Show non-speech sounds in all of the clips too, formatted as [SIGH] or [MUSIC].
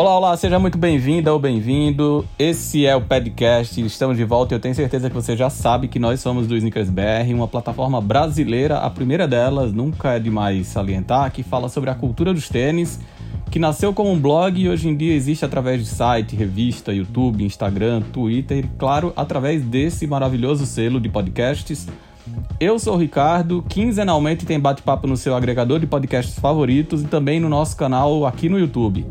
Olá, olá, seja muito bem-vinda ou bem-vindo. Esse é o podcast, estamos de volta e eu tenho certeza que você já sabe que nós somos do Sneakers BR, uma plataforma brasileira, a primeira delas, nunca é demais salientar, que fala sobre a cultura dos tênis, que nasceu como um blog e hoje em dia existe através de site, revista, YouTube, Instagram, Twitter e, claro, através desse maravilhoso selo de podcasts. Eu sou o Ricardo, quinzenalmente tem bate-papo no seu agregador de podcasts favoritos e também no nosso canal aqui no YouTube.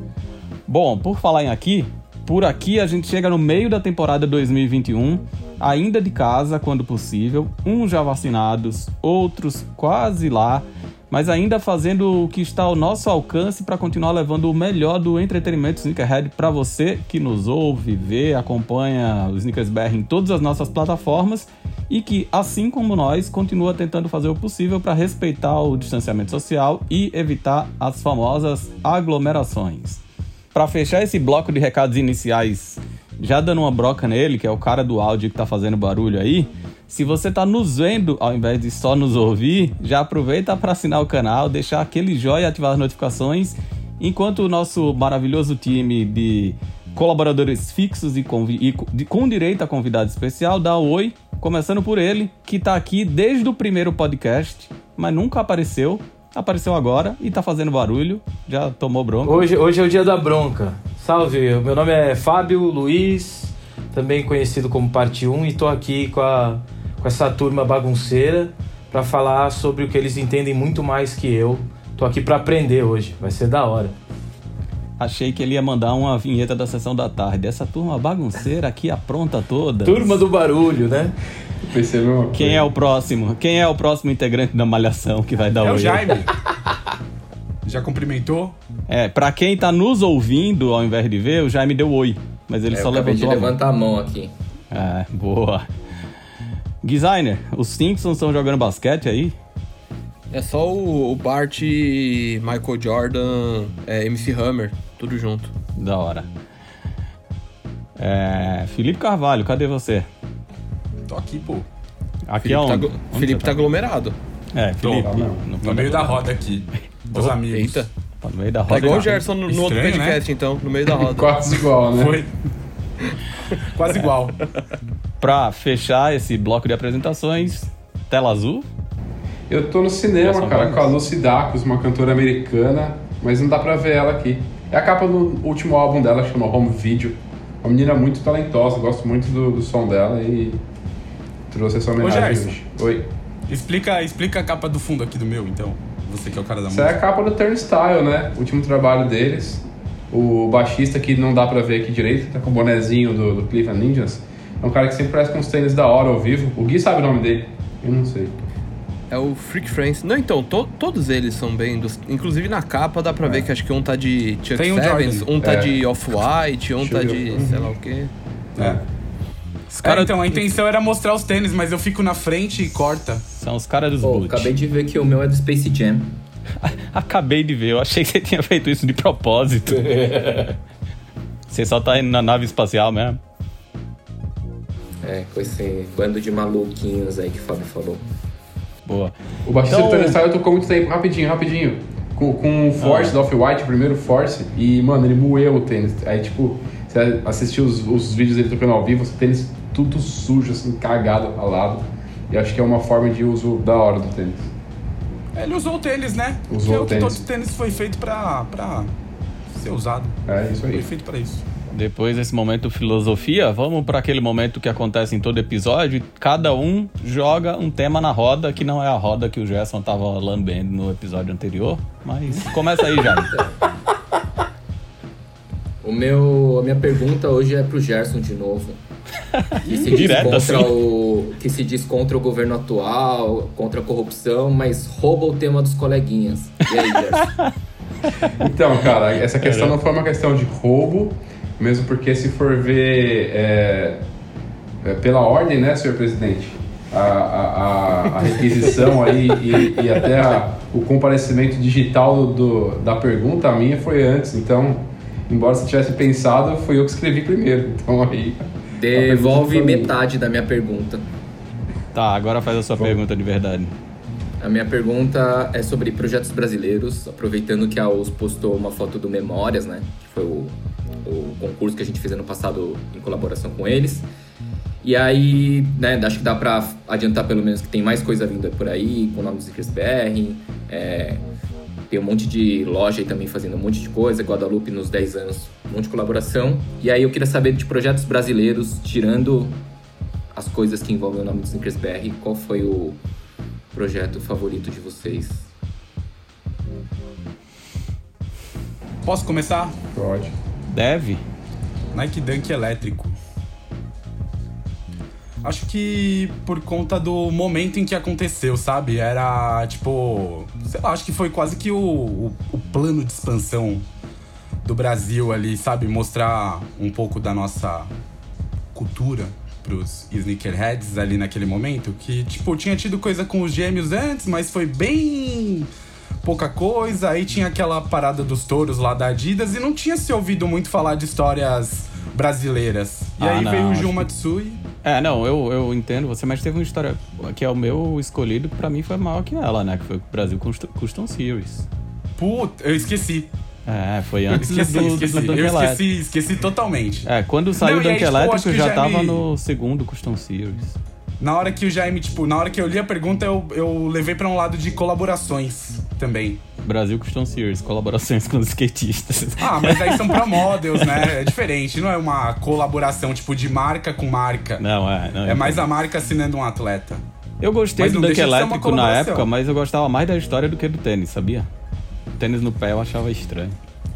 Bom, por falar em aqui, por aqui a gente chega no meio da temporada 2021, ainda de casa quando possível, uns já vacinados, outros quase lá mas ainda fazendo o que está ao nosso alcance para continuar levando o melhor do entretenimento Sneakerhead para você que nos ouve, vê, acompanha o Sneakers BR em todas as nossas plataformas e que, assim como nós, continua tentando fazer o possível para respeitar o distanciamento social e evitar as famosas aglomerações. Para fechar esse bloco de recados iniciais, já dando uma broca nele, que é o cara do áudio que está fazendo barulho aí, se você está nos vendo ao invés de só nos ouvir, já aproveita para assinar o canal, deixar aquele joinha e ativar as notificações, enquanto o nosso maravilhoso time de colaboradores fixos e, e de, com direito a convidado especial dá um oi, começando por ele, que está aqui desde o primeiro podcast, mas nunca apareceu. Apareceu agora e está fazendo barulho, já tomou bronca. Hoje, hoje é o dia da bronca. Salve, meu nome é Fábio Luiz, também conhecido como Parte 1, e estou aqui com a com essa turma bagunceira para falar sobre o que eles entendem muito mais que eu. Tô aqui para aprender hoje, vai ser da hora. Achei que ele ia mandar uma vinheta da sessão da tarde. Essa turma bagunceira aqui apronta toda. Turma do barulho, né? Percebeu Quem é o próximo? Quem é o próximo integrante da malhação que vai dar é o É o Jaime. [LAUGHS] Já cumprimentou? É, pra quem tá nos ouvindo, ao invés de ver, o Jaime deu oi. Mas ele é, só levantou. de levantar a mão aqui. É, boa. Designer, os Simpsons estão jogando basquete aí? É só o, o Bart, Michael Jordan, é, MC Hammer, tudo junto. Da hora. É, Felipe Carvalho, cadê você? Tô aqui, pô. Aqui Felipe é onde? Tá, onde Felipe tá, tá aglomerado. É, Felipe. Tô, no, no meio da roda aqui. Dos amigos. Eita. Tá no meio da roda. Tá igual o Gerson no, no outro podcast, né? então, no meio da [LAUGHS] roda. Quase igual, né? Foi. [LAUGHS] Quase igual. Pra fechar esse bloco de apresentações, tela azul. Eu tô no cinema, cara, com a Lucy Dacus, uma cantora americana, mas não dá pra ver ela aqui. É a capa do último álbum dela, chama Home Video. Uma menina muito talentosa, gosto muito do, do som dela e trouxe essa homenagem hoje. Oi. Explica, explica a capa do fundo aqui do meu, então. Você que é o cara da Essa música. é a capa do Turnstile, né? O último trabalho deles. O baixista que não dá pra ver aqui direito, tá com o bonezinho do, do Cleveland Ninjas. É um cara que sempre parece com uns tênis da hora ao vivo. O Gui sabe o nome dele. Eu não sei. É o Freak Friends. Não, então, to, todos eles são bem dos. Inclusive na capa dá pra é. ver que acho que um tá de Chuck Tem Sevens, um, um tá é. de Off-White, um tá de sei lá o quê. É. Os cara... É, então, a intenção era mostrar os tênis, mas eu fico na frente e corta. São os caras dos oh, Acabei de ver que o meu é do Space Jam. [LAUGHS] Acabei de ver, eu achei que você tinha feito isso de propósito. [LAUGHS] você só tá indo na nave espacial mesmo. É, com esse bando de maluquinhos aí que o Fábio falou. Boa. O baixista então... do Turnstile tocou muito tempo, rapidinho, rapidinho. Com, com o Force ah. do Off-White, primeiro Force, e, mano, ele moeu o tênis. Aí, tipo, você assistiu os, os vídeos dele tocando ao vivo, o tênis tudo sujo, assim, cagado, ralado. E acho que é uma forma de uso da hora do tênis. Ele usou o tênis, né? Usou é o tênis. Todo tênis foi feito pra, pra ser usado. É isso aí. Foi feito pra isso. Depois desse momento filosofia, vamos para aquele momento que acontece em todo episódio. Cada um joga um tema na roda, que não é a roda que o Gerson tava lambendo no episódio anterior. Mas começa aí, Jair. [LAUGHS] o meu, a minha pergunta hoje é pro Gerson de novo. Que se, [LAUGHS] diz Direto, contra assim. o, que se diz contra o governo atual, contra a corrupção, mas rouba o tema dos coleguinhas. E aí, Gerson? [LAUGHS] Então, cara, essa questão não foi uma questão de roubo, mesmo porque se for ver é, é, pela ordem, né, senhor presidente, a, a, a requisição aí e, e até a, o comparecimento digital do, do, da pergunta, a minha foi antes, então, embora você tivesse pensado, foi eu que escrevi primeiro, então aí... [LAUGHS] Devolve metade da minha pergunta. Tá, agora faz a sua Bom. pergunta de verdade. A minha pergunta é sobre projetos brasileiros, aproveitando que a US postou uma foto do Memórias, né? Que foi o o concurso que a gente fez ano passado em colaboração com eles. E aí, né, acho que dá pra adiantar pelo menos que tem mais coisa vinda por aí, com o nome do Snickers BR. É, tem um monte de loja aí também fazendo um monte de coisa, Guadalupe nos 10 anos, um monte de colaboração. E aí eu queria saber de projetos brasileiros, tirando as coisas que envolvem o nome do Snickers BR, qual foi o projeto favorito de vocês? Posso começar? Pode. Deve. Nike Dunk elétrico. Acho que por conta do momento em que aconteceu, sabe? Era tipo. Sei lá, acho que foi quase que o, o, o plano de expansão do Brasil ali, sabe? Mostrar um pouco da nossa cultura pros sneakerheads ali naquele momento. Que, tipo, tinha tido coisa com os gêmeos antes, mas foi bem pouca coisa. Aí tinha aquela parada dos touros lá da Adidas e não tinha se ouvido muito falar de histórias brasileiras. E Ah, aí não, veio o Gil que- Matsui. É, não, eu, eu entendo você, mas teve uma história que é o meu escolhido, que pra mim foi maior que ela, né? Que foi o Brasil Custom, Custom Series. Puta, eu esqueci. É, foi antes Esqueci, do, esqueci. do Dunk eu esqueci, esqueci totalmente. É, quando saiu Não, o Dunk tipo, eu Elétrico, eu já já tava me- no segundo Custom Series. Na hora que o Jaime, tipo, na hora que eu li a pergunta, eu, eu levei pra um lado de colaborações também. Brasil Custom Series, colaborações com os skatistas. Ah, mas aí são pra models, né? É diferente, não é uma colaboração, tipo, de marca com marca. Não, é. Não, É mais a marca assinando um atleta. Eu gostei Mas do Dunk Elétrico na época, mas eu gostava mais da história do que do tênis, sabia? Tênis no pé eu achava estranho.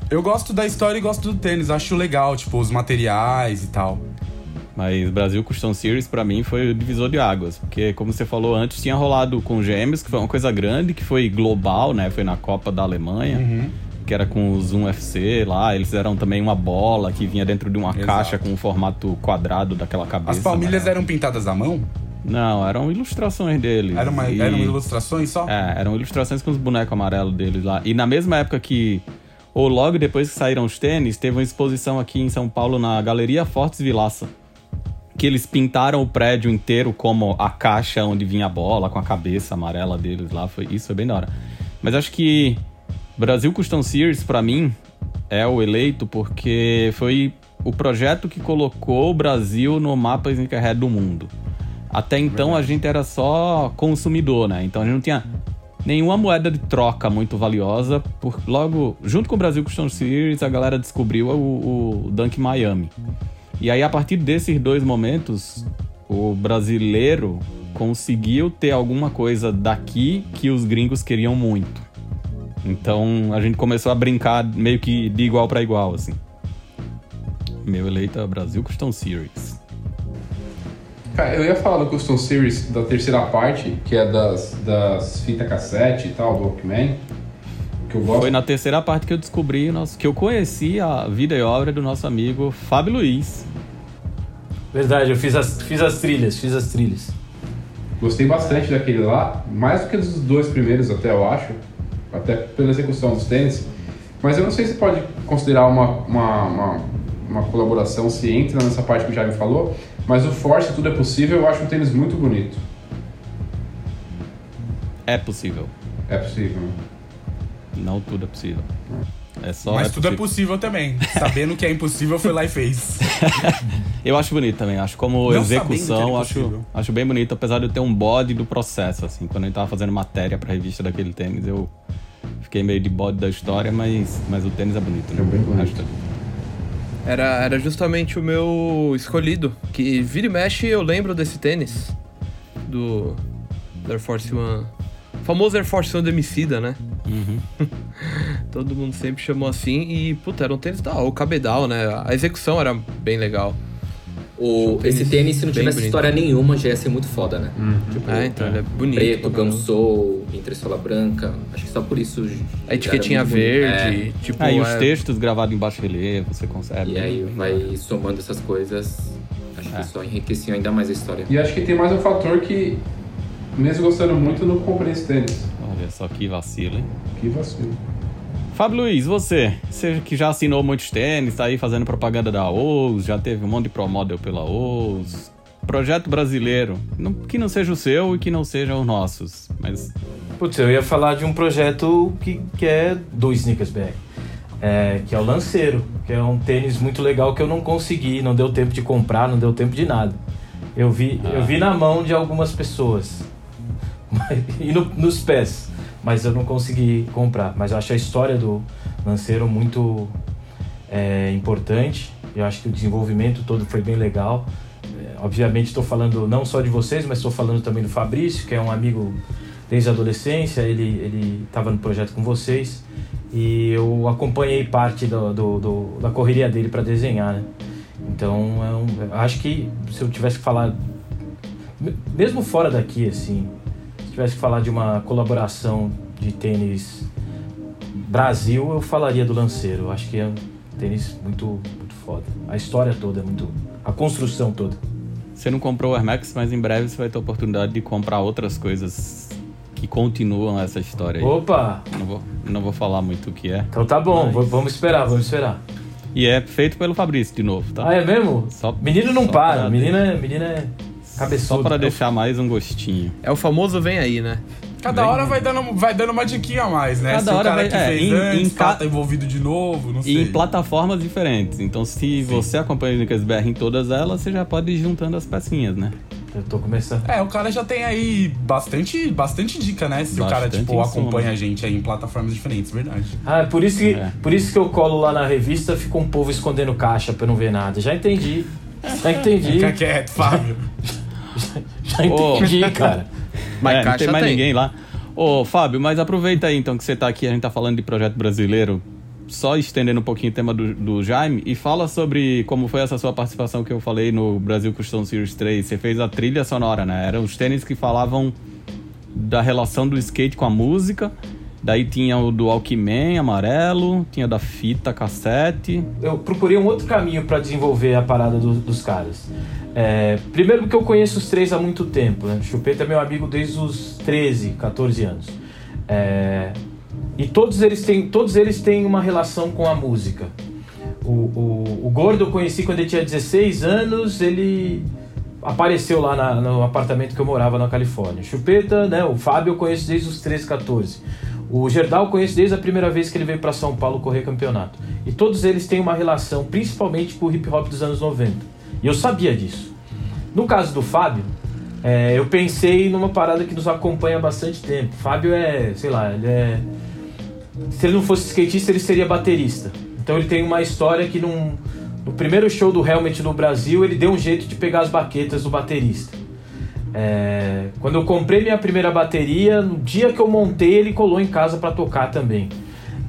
Eu gosto da história e gosto do tênis, acho legal, tipo, os materiais e tal. Mas Brasil Custom Series pra mim foi o divisor de águas, porque como você falou antes, tinha rolado com Gêmeos, que foi uma coisa grande, que foi global, né? Foi na Copa da Alemanha, Uhum. que era com os 1 FC lá, eles fizeram também uma bola que vinha dentro de uma Exato. caixa com o formato quadrado daquela cabeça. As palmilhas amarela. eram pintadas à mão? Não, eram ilustrações deles. Era uma, E- Eram ilustrações só? É, eram ilustrações com os bonecos amarelos deles lá. E na mesma época que. Ou logo depois que saíram os tênis, teve uma exposição aqui em São Paulo na Galeria Fortes Vilaça. Que eles pintaram o prédio inteiro como a caixa onde vinha a bola, com a cabeça amarela deles lá. Foi, isso foi bem da hora. Mas acho que Brasil Custom Series, pra mim, é o eleito porque foi o projeto que colocou o Brasil no mapa sneakerhead do mundo. Até então a gente era só consumidor, né? Então a gente não tinha nenhuma moeda de troca muito valiosa. Por, logo, junto com o Brasil Custom Series, a galera descobriu o, o Dunk Miami. E aí, a partir desses dois momentos, o brasileiro conseguiu ter alguma coisa daqui que os gringos queriam muito. Então a gente começou a brincar meio que de igual para igual, assim. Meu eleito é Brasil Custom Series. Cara, eu ia falar do Custom Series da terceira parte, que é das, das fitas cassete e tal, do Walkman. Que eu gosto. Foi na terceira parte que eu descobri, nosso, que eu conheci a vida e obra do nosso amigo Fábio Luiz. Verdade, eu fiz as, fiz as trilhas, fiz as trilhas. Gostei bastante daquele lá, mais do que dos dois primeiros até, eu acho. Até pela execução dos tênis. Mas eu não sei se pode considerar uma, uma, uma, uma colaboração, se entra nessa parte que o Jaime falou. Mas o Force Tudo é Possível eu acho um tênis muito bonito. É possível. É possível, né? Não tudo é possível. É só. Mas é tudo é possível. possível também. [LAUGHS] Sabendo que é impossível, foi lá e fez. [LAUGHS] Eu acho bonito também. Acho como Não execução, acho, possível. acho bem bonito, apesar de eu ter um bode do processo, assim. Quando a gente tava fazendo matéria pra revista daquele tênis, eu fiquei meio de bode da história, mas, mas o tênis é bonito, né? É bem O bonito. resto é- Era, era justamente o meu escolhido. Que vira e mexe eu lembro desse tênis. Do, do Air Force One. O famoso Air Force One do Emicida, né? Uhum. [LAUGHS] Todo mundo sempre chamou assim. E, puta, era um tênis da. O cabedal, né? A execução era bem legal. O, Tênis esse tênis, se não tivesse bonito. história nenhuma, já ia ser muito foda, né? Tipo, É, então ele é bonito. preto, gamsou, entressola branca. Acho que só por isso. A etiquetinha verde. Tipo, Aí os é- textos gravados em baixo relevo, você consegue. É, e aí vai somando essas coisas. Acho É. que só enriqueciam ainda mais a história. E acho que tem mais um fator que, mesmo gostando muito, eu não comprei esse tênis. Olha só que vacilo, hein? Que vacilo. Fábio Luiz, você, você que já assinou muitos tênis, tá aí fazendo propaganda da OUS, já teve um monte de pro model pela OUS. Projeto brasileiro, não- que não seja o seu e que não sejam os nossos, mas Putz, eu ia falar de um projeto que, que é do Sneakers BR. é, que é o Lanceiro, que é um tênis muito legal que eu não consegui, não deu tempo de comprar, não deu tempo de nada. Eu vi, Ah. eu vi na mão de algumas pessoas [LAUGHS] e no- nos pés, mas eu não consegui comprar. Mas eu acho a história do Lanceiro muito é, importante. Eu acho que o desenvolvimento todo foi bem legal. É, obviamente estou falando não só de vocês, mas estou falando também do Fabrício, que é um amigo desde a adolescência. Ele estava no projeto com vocês e eu acompanhei parte do, do- do- da correria dele para desenhar. Né? Então é um- acho que se eu tivesse que falar, me- mesmo fora daqui, assim, tivesse que falar de uma colaboração de tênis Brasil, eu falaria do Lanceiro. Eu acho que é um tênis muito, muito foda. A história toda é muito. A construção toda. Você não comprou o Air Max, mas em breve você vai ter a oportunidade de comprar outras coisas que continuam essa história aí. Opa! Não vou, não vou falar muito o que é. Então tá bom, Mas- vamos esperar, vamos esperar. E é feito pelo Fabrício de novo, tá? Ah, é mesmo? Só- menino não para, é, menino é cabeçudo. Só para deixar mais um gostinho. É o famoso vem aí, né? Cada hora vai dando, vai dando uma diquinha a mais, né? Cada Se hora o cara vai- que é, fez em- antes em tá, ca- envolvido de novo, não E sei. em plataformas diferentes. Então, se você acompanha o Nicas BR em todas elas, você já pode ir juntando as pecinhas, né? Eu tô começando. É, o cara já tem aí bastante, bastante dica, né? Se o cara, Bastante tipo, insumo. acompanha a gente aí em plataformas diferentes, verdade. Ah, por isso, que, É. por isso que eu colo lá na revista, fica um povo escondendo caixa pra eu não ver nada. Já entendi. [LAUGHS] Já entendi. Fica quieto, Fábio. [LAUGHS] Já entendi, cara. Mas é, não tem mais tem. ninguém lá. Ô, Fábio, mas aproveita aí então que você tá aqui, a gente tá falando de projeto brasileiro, só estendendo um pouquinho o tema do, do Jaime, e fala sobre como foi essa sua participação que eu falei no Brasil Custom Series 3. Você fez a trilha sonora, né? Eram os tênis que falavam da relação do skate com a música. Daí tinha o do Walkman amarelo, tinha da fita cassete. eu procurei um outro caminho para desenvolver a parada do- dos caras. É, primeiro porque eu conheço os três há muito tempo, né? Chupeta é meu amigo desde os 13, 14 anos. É, e todos eles, têm, todos eles têm uma relação com a música. O, o, o Gordo eu conheci quando ele tinha 16 anos, ele apareceu lá na- no apartamento que eu morava na Califórnia. Chupeta, né? O Fábio eu conheço desde os 13, 14. O Gerdau eu conheço desde a primeira vez que ele veio para São Paulo correr campeonato. E todos eles têm uma relação, principalmente com o hip hop dos anos 90. E eu sabia disso. No caso do Fábio, é, eu pensei numa parada que nos acompanha há bastante tempo. Fábio é, sei lá, ele é. Se ele não fosse skatista, ele seria baterista. Então ele tem uma história que num, no primeiro show do Helmet no Brasil, ele deu um jeito de pegar as baquetas do baterista. É, quando eu comprei minha primeira bateria, no dia que eu montei, ele colou em casa para tocar também.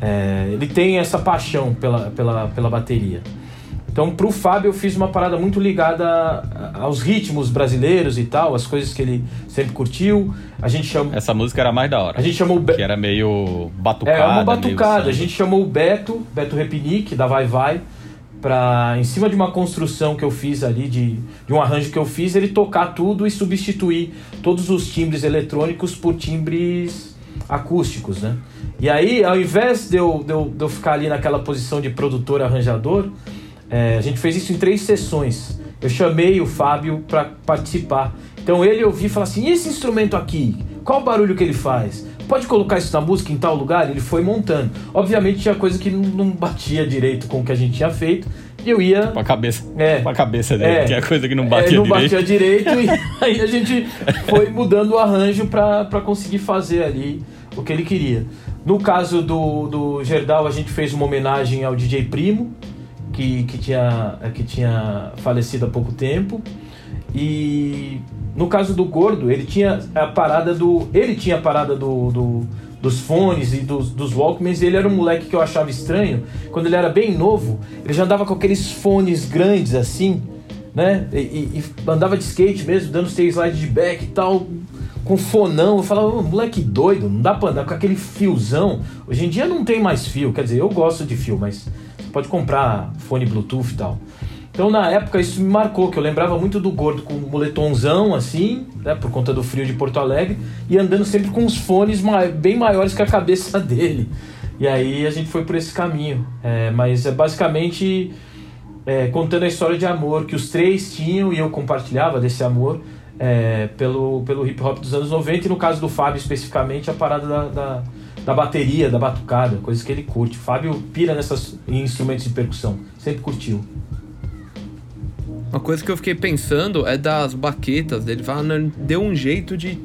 É, ele tem essa paixão pela, pela, pela bateria. Então, pro Fábio, eu fiz uma parada muito ligada aos ritmos brasileiros e tal, as coisas que ele sempre curtiu. A gente chama, Essa música era mais da hora. a gente chamou o Be- Que era meio batucada. é uma batucada. A gente chamou o Beto, Beto Repinique, da Vai Vai, pra, em cima de uma construção que eu fiz ali, de, de um arranjo que eu fiz, ele tocar tudo e substituir todos os timbres eletrônicos por timbres acústicos, né? E aí, ao invés de eu, de eu, de eu ficar ali naquela posição de produtor arranjador, é, a gente fez isso em três sessões. Eu chamei o Fábio para participar. Então ele ouviu e falou assim: e esse instrumento aqui? Qual o barulho que ele faz? Pode colocar isso na música em tal lugar? Ele foi montando. Obviamente tinha coisa que não, não batia direito com o que a gente tinha feito. E eu ia. Com a cabeça. É. Com a cabeça dele, É. que é coisa que não É, batia não direito. batia direito e [LAUGHS] aí a gente foi mudando o arranjo pra conseguir fazer ali o que ele queria. No caso do, do Gerdau, a gente fez uma homenagem ao DJ Primo, que, que, tinha, que tinha falecido há pouco tempo. E no caso do Gordo, ele tinha a parada do. Ele tinha a parada do, do- dos fones e dos, dos Walkmans, ele era um moleque que eu achava estranho. Quando ele era bem novo, ele já andava com aqueles fones grandes assim, né? E, e- e andava de skate mesmo, dando os slide de back e tal, com fonão. Eu falava, "Ô, moleque doido, não dá pra andar com aquele fiozão. Hoje em dia não tem mais fio, quer dizer, eu gosto de fio, mas pode comprar fone Bluetooth e tal. Então na época isso me marcou, que eu lembrava muito do gordo com um moletomzão assim, né, por conta do frio de Porto Alegre, e andando sempre com uns fones bem maiores que a cabeça [LAUGHS] dele. E aí a gente foi por esse caminho. É, mas é basicamente é, contando a história de amor que os três tinham e eu compartilhava desse amor é, pelo, pelo hip hop dos anos 90 e no caso do Fábio especificamente a parada da, da, da bateria, da batucada, coisas que ele curte. Fábio pira nessas instrumentos de percussão, sempre curtiu. Uma coisa que eu fiquei pensando é das baquetas dele. Fala, "Não, deu um jeito de,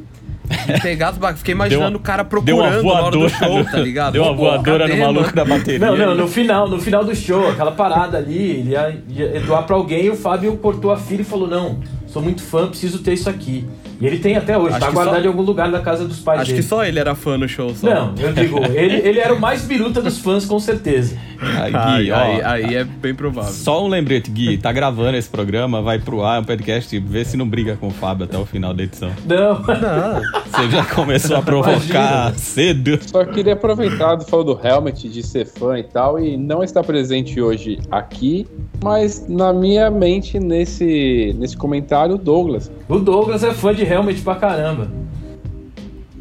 pegar as baquetas. Fiquei imaginando Deu- o cara Deu uma procurando na hora do show, tá ligado? Deu uma Pô, voadora cadê, no maluco mano? da bateria. Não, não, no final, no final do show, aquela parada ali, ele ia, ia doar pra alguém e o Fábio cortou a fila e falou: Não, sou muito fã, preciso ter isso aqui. E ele tem até hoje, Acho tá guardado só- em algum lugar da casa dos pais Acho dele. que só ele era fã no show. Só. Não, eu digo, [LAUGHS] ele, ele era o mais biruta dos fãs, com certeza. Aí, Aí, Gui, ó, aí, aí é bem provável. Só um lembrete, Gui, tá gravando esse programa, vai pro ar, é um podcast, vê se não briga com o Fábio até o final da edição. Não, [LAUGHS] Você já começou a provocar cedo. Só queria aproveitar, tu falou do Helmet, de ser fã e tal, e não estar presente hoje aqui, mas na minha mente, nesse, nesse comentário, o Douglas. o Douglas é fã de Helmet pra caramba.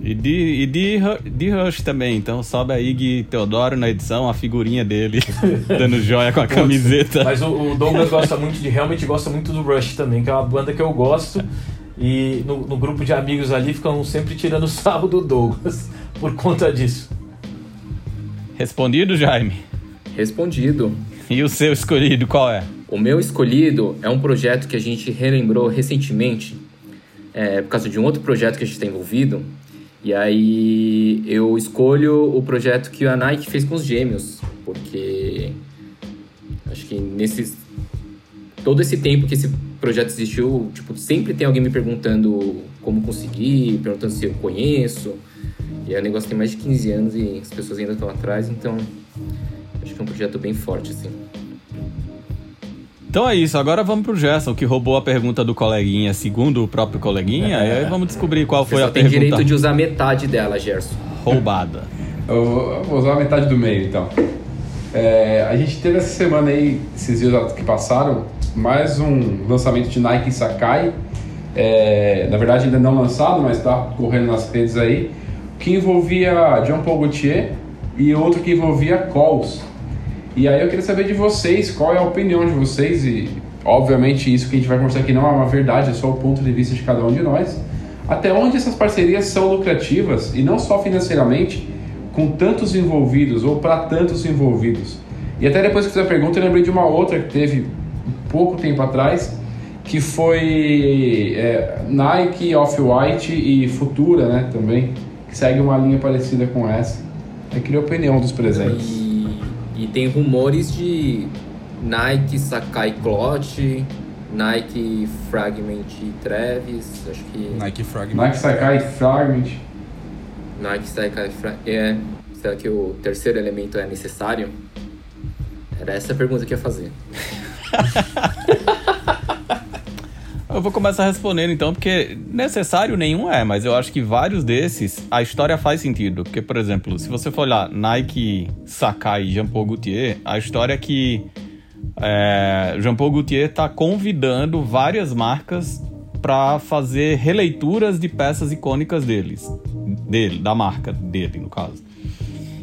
E de, e de, de Rush também, então sobe aí Gui Teodoro na edição, a figurinha dele [LAUGHS] dando joia com a camiseta. Mas o, o Douglas gosta muito de Helmet e gosta muito do Rush também, que é uma banda que eu gosto. E no, no grupo de amigos ali ficam sempre tirando sarro do Douglas [LAUGHS] por conta disso. Respondido, Jaime? Respondido. E o seu escolhido qual é? O meu escolhido é um projeto que a gente relembrou recentemente, é, por causa de um outro projeto que a gente está envolvido. E aí eu escolho o projeto que a Nike fez com os gêmeos, porque acho que nesses todo esse tempo que esse projeto existiu, tipo, sempre tem alguém me perguntando como conseguir, perguntando se eu conheço. E aí o negócio tem mais de 15 anos e as pessoas ainda estão atrás, então acho que é um projeto bem forte assim. Então é isso, agora vamos pro Gerson, que roubou a pergunta do coleguinha, segundo o próprio coleguinha, e [LAUGHS] aí vamos descobrir qual Você foi a tem pergunta direito de usar metade dela, Gerson. roubada. [LAUGHS] Eu vou- usar a metade do meio, então. É, a gente teve essa semana aí, esses dias que passaram, mais um lançamento de Nike Sakai. É, na verdade, ainda não lançado, mas está correndo nas redes aí. Que envolvia John Paul Gaultier e outro que envolvia Coles. E aí eu queria saber de vocês, qual é a opinião de vocês e, obviamente, isso que a gente vai conversar aqui não é uma verdade, é só o ponto de vista de cada um de nós. Até onde essas parcerias são lucrativas e não só financeiramente, com tantos envolvidos ou para tantos envolvidos. E até depois que fiz a pergunta, eu lembrei de uma outra que teve pouco tempo atrás, que foi é, Nike, Off-White e Futura, né, também, que segue uma linha parecida com essa. Eu queria a opinião dos presentes. E, tem rumores de Nike Sakai Cloth, Nike Fragment Travis, acho que Nike Fragment. Nike Sakai Fragment. Nike Sakai Fragment. É, será que o terceiro elemento é necessário? Era essa a pergunta que eu ia fazer. [LAUGHS] Eu vou começar respondendo então, porque necessário nenhum é, mas eu acho que vários desses a história faz sentido. Porque, por exemplo, se você for olhar Nike, Sakai e Jean Paul Gaultier, a história é que é, Jean Paul Gaultier está convidando várias marcas para fazer releituras de peças icônicas deles, dele, da marca dele, no caso.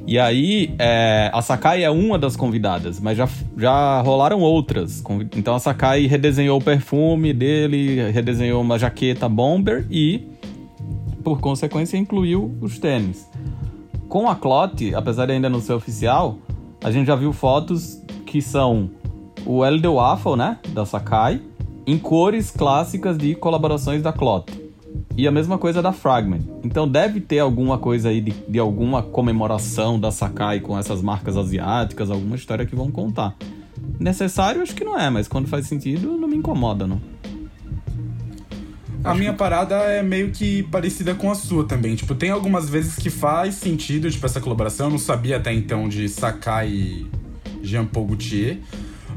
E aí, é, a Sakai é uma das convidadas, mas já, já rolaram outras. Então a Sakai redesenhou o perfume dele, redesenhou uma jaqueta bomber e, por consequência, incluiu os tênis. Com a Cloth, apesar de ainda não ser oficial, a gente já viu fotos que são o El de Waffle, né, da Sakai, em cores clássicas de colaborações da Cloth. E a mesma coisa da Fragment. Então deve ter alguma coisa aí de, de alguma comemoração da Sakai com essas marcas asiáticas, alguma história que vão contar. Necessário, acho que não é, mas quando faz sentido, não me incomoda, não. A minha parada é meio que parecida com a sua também. Tipo, tem algumas vezes que faz sentido, tipo, essa colaboração. Eu não sabia até então de Sakai e Jean Paul Gaultier.